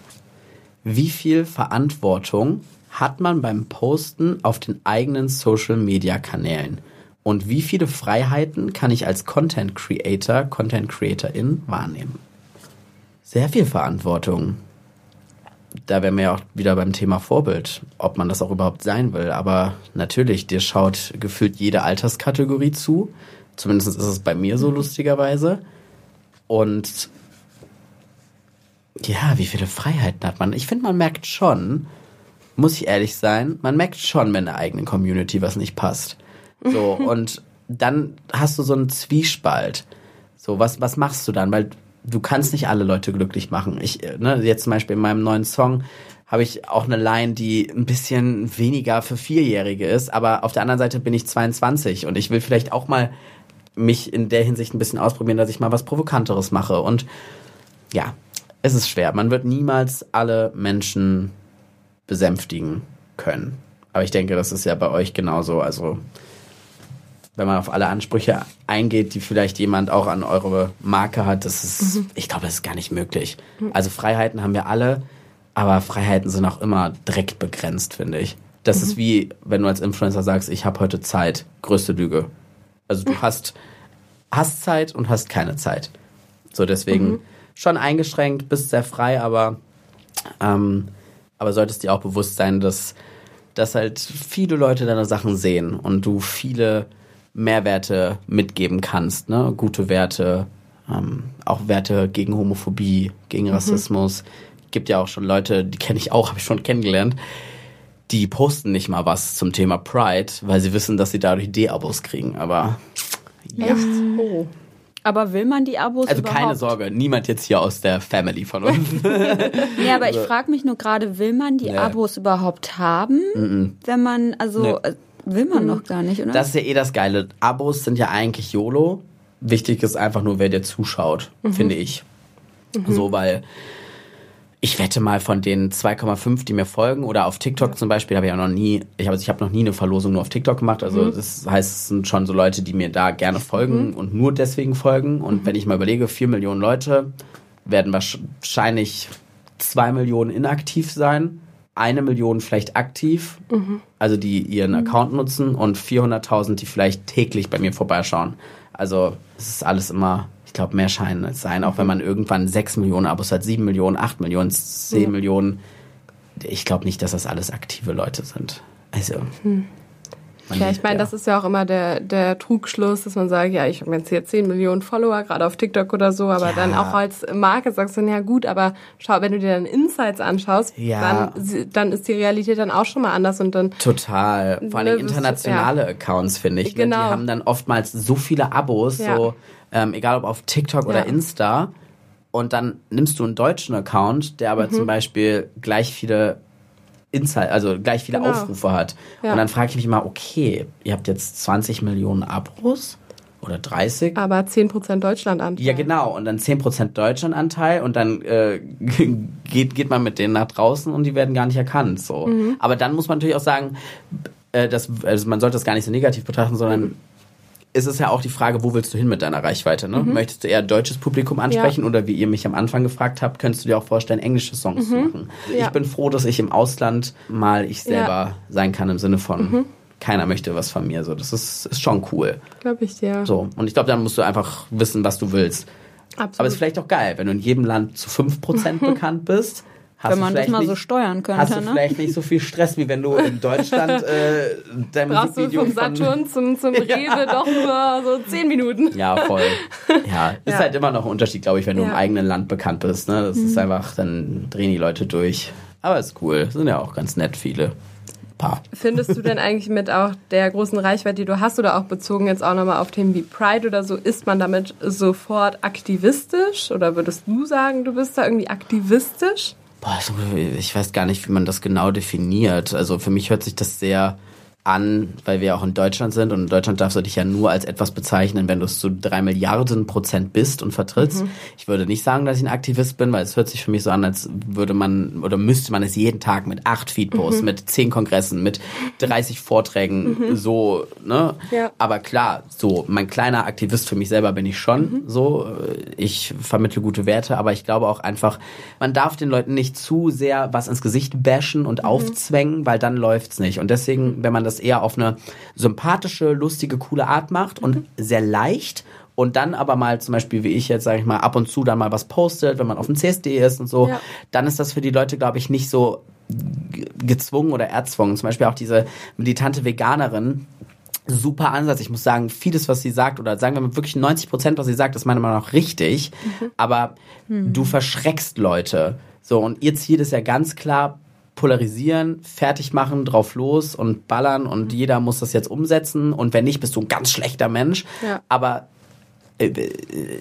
Wie viel Verantwortung hat man beim Posten auf den eigenen Social-Media-Kanälen? Und wie viele Freiheiten kann ich als Content Creator, Content Creatorin wahrnehmen? Sehr viel Verantwortung. Da wären wir ja auch wieder beim Thema Vorbild, ob man das auch überhaupt sein will. Aber natürlich, dir schaut gefühlt jede Alterskategorie zu. Zumindest ist es bei mir so lustigerweise. Und ja, wie viele Freiheiten hat man? Ich finde, man merkt schon, muss ich ehrlich sein, man merkt schon, wenn der eigenen Community was nicht passt. So, <laughs> und dann hast du so einen Zwiespalt. So, was, was machst du dann? Weil du kannst nicht alle Leute glücklich machen. Ich, äh, ne, jetzt zum Beispiel in meinem neuen Song habe ich auch eine Line, die ein bisschen weniger für Vierjährige ist, aber auf der anderen Seite bin ich 22 und ich will vielleicht auch mal mich in der Hinsicht ein bisschen ausprobieren, dass ich mal was Provokanteres mache. Und ja, es ist schwer. Man wird niemals alle Menschen besänftigen können. Aber ich denke, das ist ja bei euch genauso. Also, wenn man auf alle Ansprüche eingeht, die vielleicht jemand auch an eure Marke hat, das ist, ich glaube, das ist gar nicht möglich. Also Freiheiten haben wir alle, aber Freiheiten sind auch immer direkt begrenzt, finde ich. Das ist wie, wenn du als Influencer sagst, ich habe heute Zeit. Größte Lüge. Also du hast, hast Zeit und hast keine Zeit. So, deswegen schon eingeschränkt, bist sehr frei, aber, ähm, aber solltest dir auch bewusst sein, dass, dass halt viele Leute deine Sachen sehen und du viele Mehrwerte mitgeben kannst, ne? Gute Werte, ähm, auch Werte gegen Homophobie, gegen Rassismus. Gibt ja auch schon Leute, die kenne ich auch, <laughs> habe ich schon kennengelernt, die posten nicht mal was zum Thema Pride, weil sie wissen, dass sie dadurch D-Abos kriegen. Aber ja. Oh. Aber will man die Abos Also überhaupt? keine Sorge, niemand jetzt hier aus der Family von uns. <laughs> Ja, aber ich frage mich nur gerade, will man die Nee. Abos überhaupt haben? Wenn man, also Nee. Will man noch gar nicht, oder? Das ist ja eh das Geile. Abos sind ja eigentlich YOLO. Wichtig ist einfach nur, wer dir zuschaut, finde ich. So, weil ich wette mal von den 2,5, die mir folgen, oder auf TikTok zum Beispiel, habe ich auch noch nie, ich habe ich hab noch nie eine Verlosung nur auf TikTok gemacht. Also das heißt, es sind schon so Leute, die mir da gerne folgen und nur deswegen folgen. Und wenn ich mal überlege, 4 Millionen Leute werden wahrscheinlich 2 Millionen inaktiv sein, eine Million vielleicht aktiv, also die ihren Account nutzen und 400.000, die vielleicht täglich bei mir vorbeischauen. Also es ist alles immer, ich glaube, mehr Schein als sein, auch wenn man irgendwann 6 Millionen Abos hat, 7 Millionen, 8 Millionen, 10 Millionen. Ich glaube nicht, dass das alles aktive Leute sind. Also. Man Ja, ich meine, das ist ja auch immer der, der Trugschluss, dass man sagt, ja, ich habe jetzt hier 10 Millionen Follower, gerade auf TikTok oder so, aber Ja. dann auch als Marke sagst du, ja gut, aber schau, wenn du dir dann Insights anschaust, Ja. dann, dann ist die Realität dann auch schon mal anders und dann Total. Vor allem Ne, internationale Accounts, finde ich. Ne? Genau. Die haben dann oftmals so viele Abos, Ja. so, ähm, egal ob auf TikTok oder Ja. Insta. Und dann nimmst du einen deutschen Account, der Mhm. aber zum Beispiel gleich viele Insight, also gleich viele Genau. Aufrufe hat. Ja. Und dann frage ich mich mal, okay, ihr habt jetzt 20 Millionen Abos oder 30? Aber 10% Deutschlandanteil. Ja, genau. Und dann 10% Deutschlandanteil und dann äh, <laughs> geht, geht man mit denen nach draußen und die werden gar nicht erkannt. So. Mhm. Aber dann muss man natürlich auch sagen, äh, das, also man sollte das gar nicht so negativ betrachten, sondern es ist ja auch die Frage, wo willst du hin mit deiner Reichweite? Ne? Möchtest du eher deutsches Publikum ansprechen oder wie ihr mich am Anfang gefragt habt, könntest du dir auch vorstellen, englische Songs zu machen? Ja. Ich bin froh, dass ich im Ausland mal ich selber sein kann im Sinne von keiner möchte was von mir. So, das ist, ist schon cool. Glaube ich dir. So. Und ich glaube, dann musst du einfach wissen, was du willst. Absolut. Aber es ist vielleicht auch geil, wenn du in jedem Land zu 5% <laughs> bekannt bist. Hast Wenn man du das mal so nicht, steuern könnte, Hast du ne? vielleicht nicht so viel Stress, wie wenn du in Deutschland <laughs> äh, dein Brauchst du Musikvideo vom von... Saturn zum, zum <laughs> Rewe doch nur so 10 Minuten. Ja, voll. Ja, <laughs> ist Ja. halt immer noch ein Unterschied, glaube ich, wenn du im Ja. eigenen Land bekannt bist. Ne? Das ist einfach, dann drehen die Leute durch. Aber ist cool. Sind ja auch ganz nett viele. Paar. Findest du denn eigentlich mit auch der großen Reichweite, die du hast, oder auch bezogen jetzt auch nochmal auf Themen wie Pride oder so, ist man damit sofort aktivistisch? Oder würdest du sagen, du bist da irgendwie aktivistisch? Boah, ich weiß gar nicht, wie man das genau definiert. Also für mich hört sich das sehr an, weil wir auch in Deutschland sind und in Deutschland darfst du dich ja nur als etwas bezeichnen, wenn du es zu drei Milliarden Prozent bist und vertrittst. Ich würde nicht sagen, dass ich ein Aktivist bin, weil es hört sich für mich so an, als würde man oder müsste man es jeden Tag mit acht Feedposts, mit zehn Kongressen, mit 30 Vorträgen so, ne? Ja. Aber klar, so mein kleiner Aktivist für mich selber bin ich schon so. Ich vermittle gute Werte, aber ich glaube auch einfach, man darf den Leuten nicht zu sehr was ins Gesicht bashen und aufzwängen, weil dann läuft's nicht. Und deswegen, wenn man das eher auf eine sympathische, lustige, coole Art macht und sehr leicht und dann aber mal zum Beispiel, wie ich jetzt, sage ich mal, ab und zu dann mal was postet, wenn man auf dem CSD ist und so, Ja. dann ist das für die Leute, glaube ich, nicht so gezwungen oder erzwungen. Zum Beispiel auch diese militante Veganerin, super Ansatz. Ich muss sagen, vieles, was sie sagt, oder sagen wir mal wirklich 90 Prozent, was sie sagt, ist meiner Meinung nach richtig. Aber du verschreckst Leute. So, und ihr Ziel ist ja ganz klar, polarisieren, fertig machen, drauf los und ballern und jeder muss das jetzt umsetzen. Und wenn nicht, bist du ein ganz schlechter Mensch. Ja. Aber äh, äh,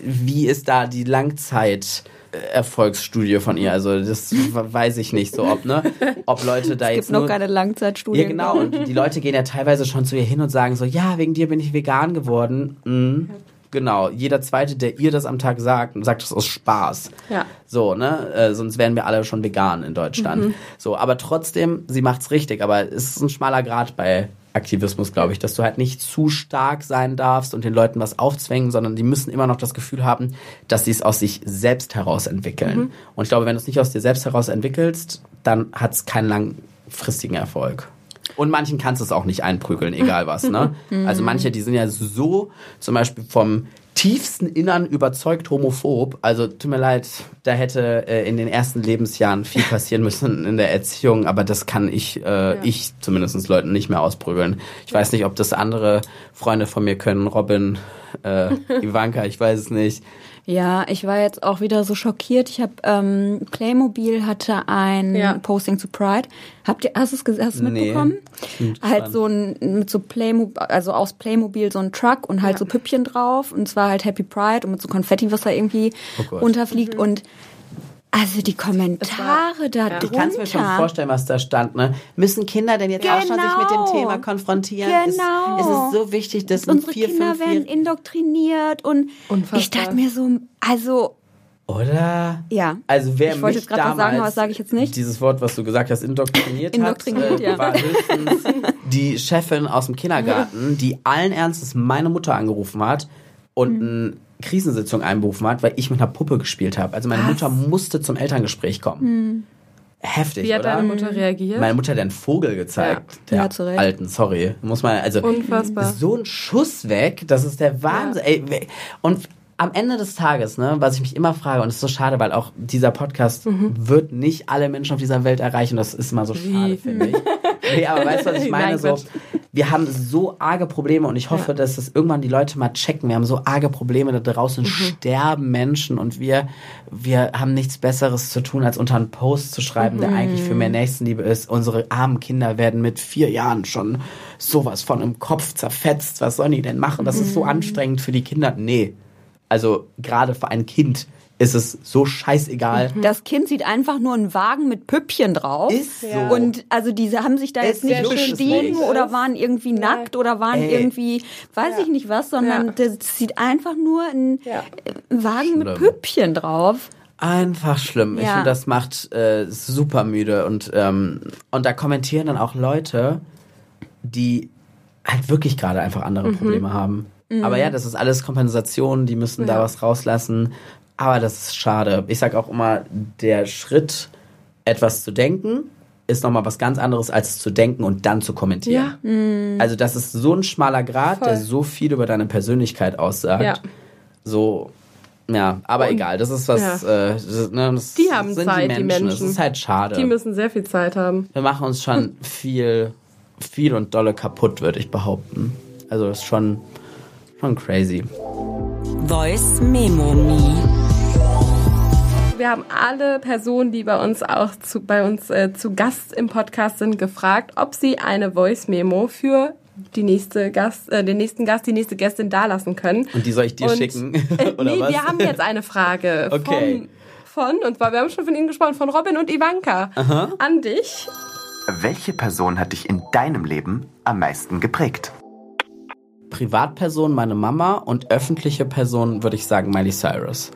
wie ist da die Langzeit? Erfolgsstudie von ihr, also das weiß ich nicht so, ob ne, ob Leute da Es jetzt gibt noch nur, keine Langzeitstudie. ja, genau. Und die Leute gehen ja teilweise schon zu ihr hin und sagen so, ja, wegen dir bin ich vegan geworden. Mhm. Genau. Jeder Zweite, der ihr das am Tag sagt, sagt das aus Spaß. Ja. So, ne? Äh, sonst wären wir alle schon vegan in Deutschland. So, aber trotzdem, sie macht's richtig. Aber es ist ein schmaler Grad bei Aktivismus, glaube ich, dass du halt nicht zu stark sein darfst und den Leuten was aufzwängen, sondern die müssen immer noch das Gefühl haben, dass sie es aus sich selbst heraus entwickeln. Und ich glaube, wenn du es nicht aus dir selbst heraus entwickelst, dann hat's keinen langfristigen Erfolg. Und manchen kannst du es auch nicht einprügeln, egal was, ne? <laughs> Also manche, die sind ja so zum Beispiel vom tiefsten Innern überzeugt homophob. Also tut mir leid, da hätte äh, in den ersten Lebensjahren viel passieren müssen in der Erziehung, aber das kann ich, äh, ich zumindest Leuten nicht mehr ausprügeln. Ich weiß nicht, ob das andere Freunde von mir können, Robin, äh, <laughs> Ivanka, ich weiß es nicht. Ja, ich war jetzt auch wieder so schockiert. Ich habe ähm, Playmobil hatte ein Ja. Posting zu Pride. Habt ihr hast du es Nee. mitbekommen? Bin Halt so ein mit so Playmobil, also aus Playmobil so ein Truck und halt so Püppchen drauf und zwar halt Happy Pride und mit so Konfetti, was da irgendwie Oh Gott. runterfliegt und also die Kommentare da ja. Ich kann es mir schon drunter. vorstellen, was da stand. Ne? Müssen Kinder denn jetzt auch schon sich mit dem Genau. Thema konfrontieren? Genau. Ist, ist es so wichtig, dass ein Unsere vier, Kinder fünf, werden indoktriniert und Unfassbar. ich dachte mir so, also oder? Ja. Also wer Ich wollte mich jetzt gerade was damals, sagen, aber das sage ich jetzt nicht. Dieses Wort, was du gesagt hast, indoktriniert, Indoktriniert, hat, äh, ja. war höchstens <laughs> die Chefin aus dem Kindergarten, die allen Ernstes meine Mutter angerufen hat und Mhm. eine Krisensitzung einberufen hat, weil ich mit einer Puppe gespielt habe. Also meine Mutter musste zum Elterngespräch kommen. Mhm. Heftig, Wie hat oder? deine Mutter reagiert? Meine Mutter hat einen Vogel gezeigt. Ja. Der Ja, zu Recht. alten, sorry. Muss man, also Unfassbar. so ein Schuss weg, das ist der Wahnsinn. Ey, we- und am Ende des Tages, ne, was ich mich immer frage, und es ist so schade, weil auch dieser Podcast Mhm. wird nicht alle Menschen auf dieser Welt erreichen. Das ist immer so schade, finde ich. <laughs> Nee, aber weißt du, was ich meine? Nein, so, Quatsch. Wir haben so arge Probleme und ich hoffe, dass das irgendwann die Leute mal checken. Wir haben so arge Probleme, da draußen Mhm. sterben Menschen und wir, wir haben nichts Besseres zu tun, als unter einen Post zu schreiben, Mhm. der eigentlich für mehr Nächstenliebe ist. Unsere armen Kinder werden mit vier Jahren schon sowas von im Kopf zerfetzt. Was sollen die denn machen? Das ist Mhm. so anstrengend für die Kinder. Nee. Also gerade für ein Kind ist es so scheißegal. Das Kind sieht einfach nur einen Wagen mit Püppchen drauf. Ist so. Und also diese haben sich da jetzt nicht bestiegen nicht. oder waren irgendwie nackt oder waren Ey. irgendwie, weiß ich nicht was, sondern Ja. das sieht einfach nur ein, Ja. ein Wagen mit Schlimm. Püppchen drauf. Einfach schlimm. Ich Ja. finde, das macht äh, super müde. Und, ähm, und da kommentieren dann auch Leute, die halt wirklich gerade einfach andere Mhm. Probleme haben. Aber ja, das ist alles Kompensation, die müssen da was rauslassen. Aber das ist schade. Ich sag auch immer, der Schritt, etwas zu denken, ist nochmal was ganz anderes, als zu denken und dann zu kommentieren. Ja. Also das ist so ein schmaler Grad, der Voll. so viel über deine Persönlichkeit aussagt. Ja. So, ja, aber egal, das ist was, Ja. äh, das, ne, das Die haben sind Zeit, die die Menschen. Menschen. Es ist halt schade. Die müssen sehr viel Zeit haben. Wir machen uns schon viel, viel und dolle kaputt, würde ich behaupten. Also das ist schon, schon crazy. Voice Memo Me. Wir haben alle Personen, die bei uns auch zu, bei uns äh, zu Gast im Podcast sind, gefragt, ob sie eine Voice Memo für die nächste Gast, äh, den nächsten Gast, die nächste Gästin dalassen können. Und die soll ich dir Und, schicken? Äh, <laughs> Oder nee, was? wir haben jetzt eine Frage <laughs> Okay. von, von, und zwar, wir haben schon von Ihnen gesprochen, von Robin und Ivanka. An dich. Welche Person hat dich in deinem Leben am meisten geprägt? Privatperson meine Mama und öffentliche Person würde ich sagen Miley Cyrus.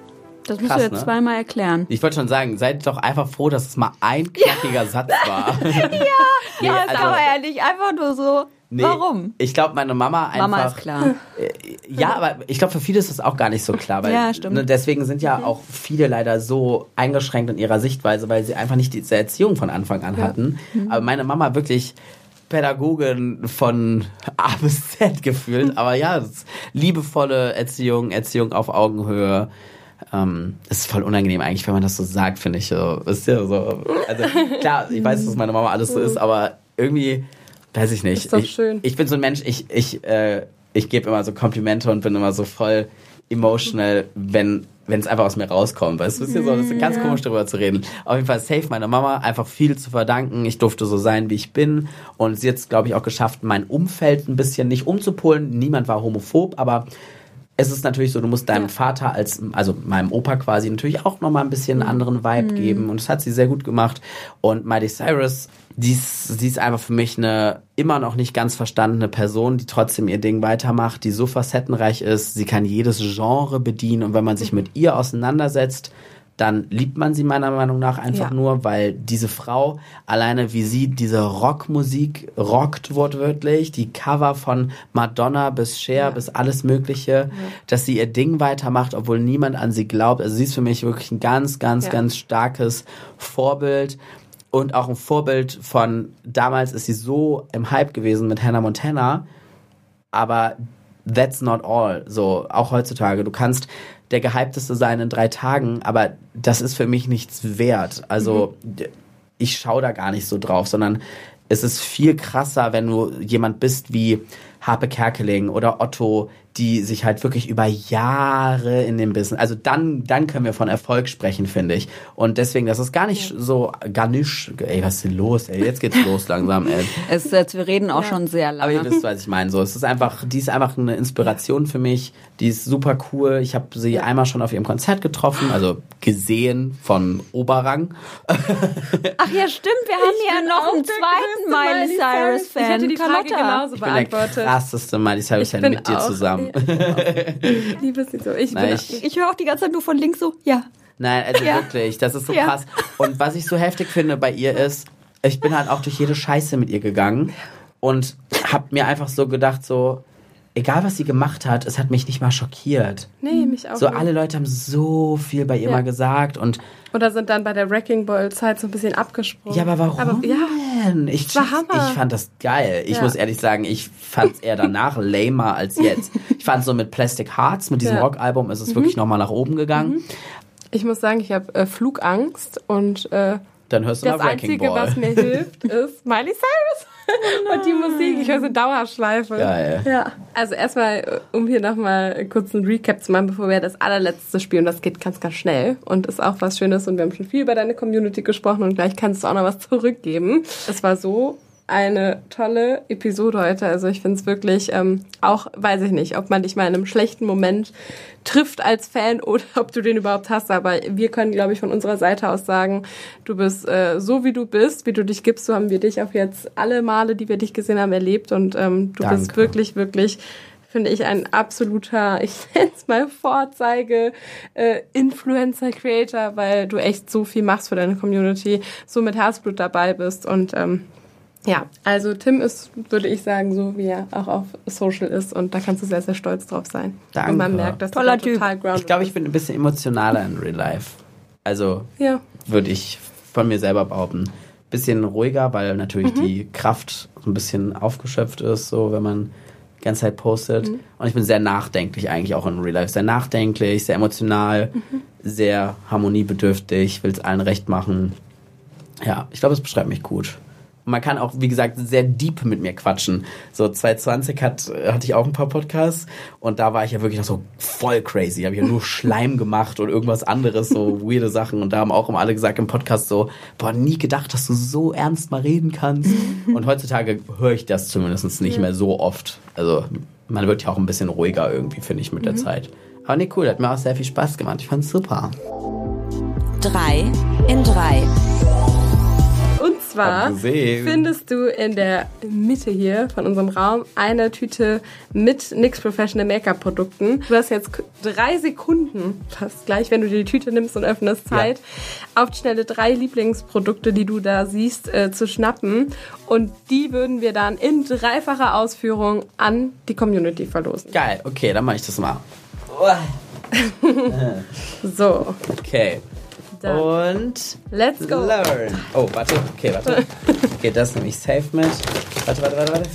Das musst Krass, du jetzt ne? zweimal erklären. Ich wollte schon sagen, seid doch einfach froh, dass es mal ein knackiger Satz <laughs> war. ja, <laughs> nee, Ja, ist also- aber ehrlich, einfach nur so. Nee, Warum? Ich glaube, meine Mama einfach. Mama ist klar. <laughs> Ja, aber ich glaube, für viele ist das auch gar nicht so klar. Weil, Ja, stimmt. Ne, deswegen sind ja auch viele leider so eingeschränkt in ihrer Sichtweise, weil sie einfach nicht diese Erziehung von Anfang an hatten. Aber meine Mama wirklich Pädagogin von A bis Z gefühlt. Aber ja, liebevolle Erziehung, Erziehung auf Augenhöhe. Ähm, es ist voll unangenehm eigentlich, wenn man das so sagt, finde ich. So, ist ja so. Also klar, ich weiß, dass meine Mama alles so ist, aber irgendwie, weiß ich nicht. Ist doch ich, schön. ich bin so ein Mensch, ich, ich, äh, ich gebe immer so Komplimente und bin immer so voll emotional, wenn wenn es einfach aus mir rauskommt. Weißt du, das ist, ja so, das ist ganz komisch darüber zu reden. Auf jeden Fall safe meiner Mama einfach viel zu verdanken. Ich durfte so sein, wie ich bin. Und sie hat es, glaube ich, auch geschafft, mein Umfeld ein bisschen nicht umzupolen. Niemand war homophob, aber es ist natürlich so, du musst deinem Vater als, also meinem Opa quasi natürlich auch nochmal ein bisschen einen anderen Vibe geben. Und das hat sie sehr gut gemacht. Und Miley Cyrus, die ist, sie ist einfach für mich eine immer noch nicht ganz verstandene Person, die trotzdem ihr Ding weitermacht, die so facettenreich ist. Sie kann jedes Genre bedienen. Und wenn man sich mit ihr auseinandersetzt, dann liebt man sie meiner Meinung nach einfach Ja. nur, weil diese Frau alleine wie sie diese Rockmusik rockt wortwörtlich, die Cover von Madonna bis Cher bis alles mögliche, dass sie ihr Ding weitermacht, obwohl niemand an sie glaubt. Also sie ist für mich wirklich ein ganz, ganz, Ja. ganz starkes Vorbild und auch ein Vorbild von damals ist sie so im Hype gewesen mit Hannah Montana, aber that's not all. So, auch heutzutage. Du kannst der gehypteste sein in drei Tagen, aber das ist für mich nichts wert. Also, d- ich schaue da gar nicht so drauf, sondern es ist viel krasser, wenn du jemand bist wie Harpe Kerkeling oder Otto, die sich halt wirklich über Jahre in dem Business, also dann, dann können wir von Erfolg sprechen, finde ich. Und deswegen, das ist gar nicht so, gar nicht, ey, was ist denn los, ey, jetzt geht's los langsam, ey. <laughs> Es ist jetzt, wir reden auch schon sehr Aber ihr lange. wisst, was ich meine. So, es ist einfach, die ist einfach eine Inspiration für mich. Die ist super cool. Ich habe sie einmal schon auf ihrem Konzert getroffen, also gesehen von Oberrang. Ach ja, stimmt, wir haben hier noch einen zweiten Miley Cyrus-Fan. Ich hätte die Frage Carlotta. genauso Ich bin der beantwortet. krasseste Miley Ich Cyrus-Fan mit dir auch- zusammen. <laughs> Ich liebe sie so. Ich Nein, ich- Ich höre auch die ganze Zeit nur von links so, ja. Nein, also Ja. wirklich, das ist so Ja. krass. Und was ich so heftig finde bei ihr ist, ich bin halt auch durch jede Scheiße mit ihr gegangen und hab mir einfach so gedacht, so, egal was sie gemacht hat, es hat mich nicht mal schockiert. Nee, mich auch. So nicht. alle Leute haben so viel bei ihr Ja. mal gesagt und Oder sind dann bei der Wrecking Ball Zeit so ein bisschen abgesprungen. Ja, aber warum Aber, ja, denn? Ich, war Hammer. ich fand das geil. Ich Ja. muss ehrlich sagen, ich fand es eher danach <laughs> lamer als jetzt. Ich fand so mit Plastic Hearts, mit diesem Ja. Rockalbum, ist es wirklich nochmal nach oben gegangen. ich muss sagen, ich habe äh, Flugangst und äh, Dann hörst du das Einzige, Ball. was mir <laughs> hilft, ist Miley Cyrus. Und die Musik, ich höre so Dauerschleife. Geil. Ja. Also erstmal, um hier nochmal kurz einen Recap zu machen, bevor wir das allerletzte spielen. Das geht ganz, ganz schnell und ist auch was Schönes und wir haben schon viel über deine Community gesprochen und gleich kannst du auch noch was zurückgeben. Es war so, eine tolle Episode heute. Also ich finde es wirklich, ähm, auch weiß ich nicht, ob man dich mal in einem schlechten Moment trifft als Fan oder <laughs> ob du den überhaupt hast. Aber wir können, glaube ich, von unserer Seite aus sagen, du bist äh, so, wie du bist, wie du dich gibst. So haben wir dich auch jetzt alle Male, die wir dich gesehen haben, erlebt. Und ähm, du Danke. bist wirklich, wirklich finde ich ein absoluter, <laughs> ich nenne es mal Vorzeige äh, Influencer Creator, weil du echt so viel machst für deine Community, so mit Herzblut dabei bist und ähm, ja, also Tim ist, würde ich sagen, so wie er auch auf Social ist und da kannst du sehr, sehr stolz drauf sein. Danke. Und man merkt, dass Toller du total grounded Ich glaube, ich bin ein bisschen emotionaler in Real Life. Also Ja. würde ich von mir selber behaupten. Bisschen ruhiger, weil natürlich Mhm. die Kraft so ein bisschen aufgeschöpft ist, so wenn man die ganze Zeit postet. Mhm. Und ich bin sehr nachdenklich eigentlich auch in Real Life. Sehr nachdenklich, sehr emotional, Mhm. sehr harmoniebedürftig, will es allen recht machen. Ja, ich glaube, es beschreibt mich gut. Und man kann auch, wie gesagt, sehr deep mit mir quatschen. So 2020 hat, hatte ich auch ein paar Podcasts und da war ich ja wirklich noch so voll crazy. Habe ich ja nur <laughs> Schleim gemacht und irgendwas anderes, so weirde Sachen. Und da haben auch immer alle gesagt im Podcast so, boah, nie gedacht, dass du so ernst mal reden kannst. <laughs> Und heutzutage höre ich das zumindest nicht mehr so oft. Also man wird ja auch ein bisschen ruhiger irgendwie, finde ich, mit der Zeit. Aber nee, cool, hat mir auch sehr viel Spaß gemacht. Ich fand's super. Drei in drei. Und zwar findest du in der Mitte hier von unserem Raum eine Tüte mit NYX Professional Make-up Produkten. Du hast jetzt drei Sekunden, fast gleich, wenn du die Tüte nimmst und öffnest, Zeit, auf die Schnelle drei Lieblingsprodukte, die du da siehst, äh, zu schnappen. Und die würden wir dann in dreifacher Ausführung an die Community verlosen. Geil, okay, dann mache ich das mal. <laughs> So, Okay. Dann Und let's go. learn. Oh, warte. Okay, warte. Okay, das nehme ich safe mit. Warte, warte, warte, warte.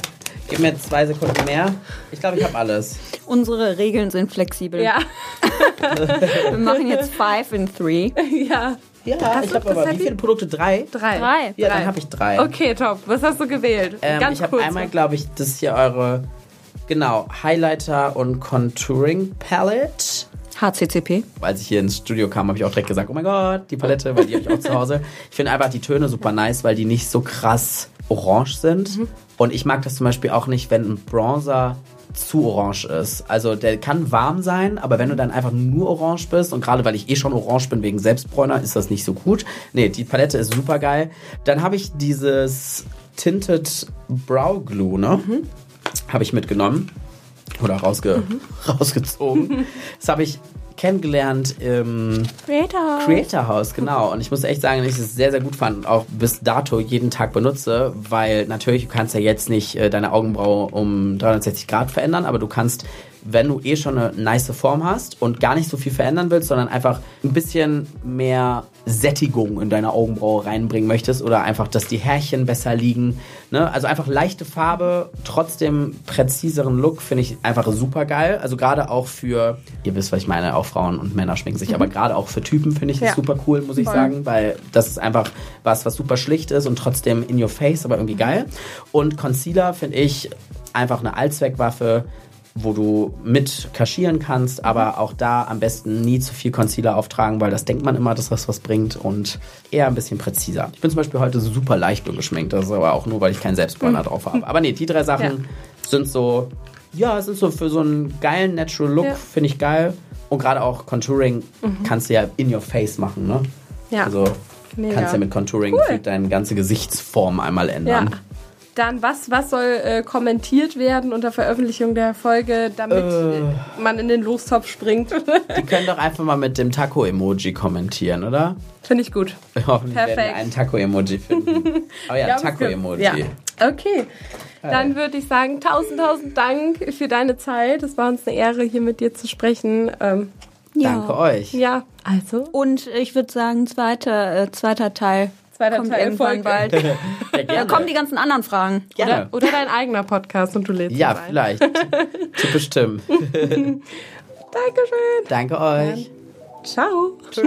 Gib mir zwei Sekunden mehr. Ich glaube, ich habe alles. Unsere Regeln sind flexibel. Ja, <laughs> Wir machen jetzt five in three. ja. Ja, Hast ich du habe aber wie viele Produkte? Drei? Drei. Drei. Ja, Drei. dann habe ich drei. Okay, top. Was hast du gewählt? Ähm, Ganz ich habe einmal, glaube ich, das hier eure, genau, Highlighter und Contouring Palette. HCCP. Als ich hier ins Studio kam, habe ich auch direkt gesagt, oh mein Gott, die Palette, weil die habe ich auch zu Hause. Ich finde einfach die Töne super nice, weil die nicht so krass orange sind. Mhm. Und ich mag das zum Beispiel auch nicht, wenn ein Bronzer zu orange ist. Also der kann warm sein, aber wenn du dann einfach nur orange bist und gerade weil ich eh schon orange bin wegen Selbstbräuner, ist das nicht so gut. Nee, die Palette ist super geil. Dann habe ich dieses Tinted Brow Glue, ne? Mhm. Habe ich mitgenommen oder rausge rausgezogen. Das habe ich kennengelernt im Creator. Creator House, genau. Und ich muss echt sagen, dass ich es sehr, sehr gut fand und auch bis dato jeden Tag benutze, weil natürlich, du kannst ja jetzt nicht äh, deine Augenbraue um 360 Grad verändern, aber du kannst, wenn du eh schon eine nice Form hast und gar nicht so viel verändern willst, sondern einfach ein bisschen mehr Sättigung in deine Augenbraue reinbringen möchtest oder einfach, dass die Härchen besser liegen. Ne? Also einfach leichte Farbe, trotzdem präziseren Look finde ich einfach super geil. Also gerade auch für, ihr wisst, was ich meine, auch Frauen und Männer schminken sich, aber gerade auch für Typen finde ich das Ja. super cool, muss ich sagen, weil das ist einfach was, was super schlicht ist und trotzdem in your face, aber irgendwie geil. Und Concealer finde ich einfach eine Allzweckwaffe, wo du mit kaschieren kannst, aber auch da am besten nie zu viel Concealer auftragen, weil das denkt man immer, dass das was bringt und eher ein bisschen präziser. Ich bin zum Beispiel heute super leicht geschminkt, das ist aber auch nur, weil ich keinen Selbstbräuner drauf habe. Aber nee, die drei Sachen Ja. sind so, ja, sind so für so einen geilen Natural Look, Ja. finde ich geil. Und gerade auch Contouring kannst du ja in your face machen, ne? Ja. Also Mega. kannst ja mit Contouring gefühlt deine ganze Gesichtsform einmal Ja. Dann, was, was soll äh, kommentiert werden unter Veröffentlichung der Folge, damit Äh. man in den Lostopf springt? <laughs> Die können doch einfach mal mit dem Taco-Emoji kommentieren, oder? Finde ich gut. <laughs> Hoffentlich werden Perfekt. wir einen Taco-Emoji finden. <laughs> Oh ja, Ja, Taco-Emoji. Ja. Okay. Dann würde ich sagen, tausend, tausend Dank für deine Zeit. Es war uns eine Ehre, hier mit dir zu sprechen. Ähm, Danke euch. ja, also. Und ich würde sagen, zweiter, äh, zweiter Teil. Zweiter kommt Teil irgendwann Folge. bald. <laughs> Ja, Da kommen die ganzen anderen Fragen. gerne. Oder, oder dein eigener Podcast und du lädst ja, vielleicht. <laughs> Typisch Tim. Dankeschön. Danke euch. Ciao. Tschüss.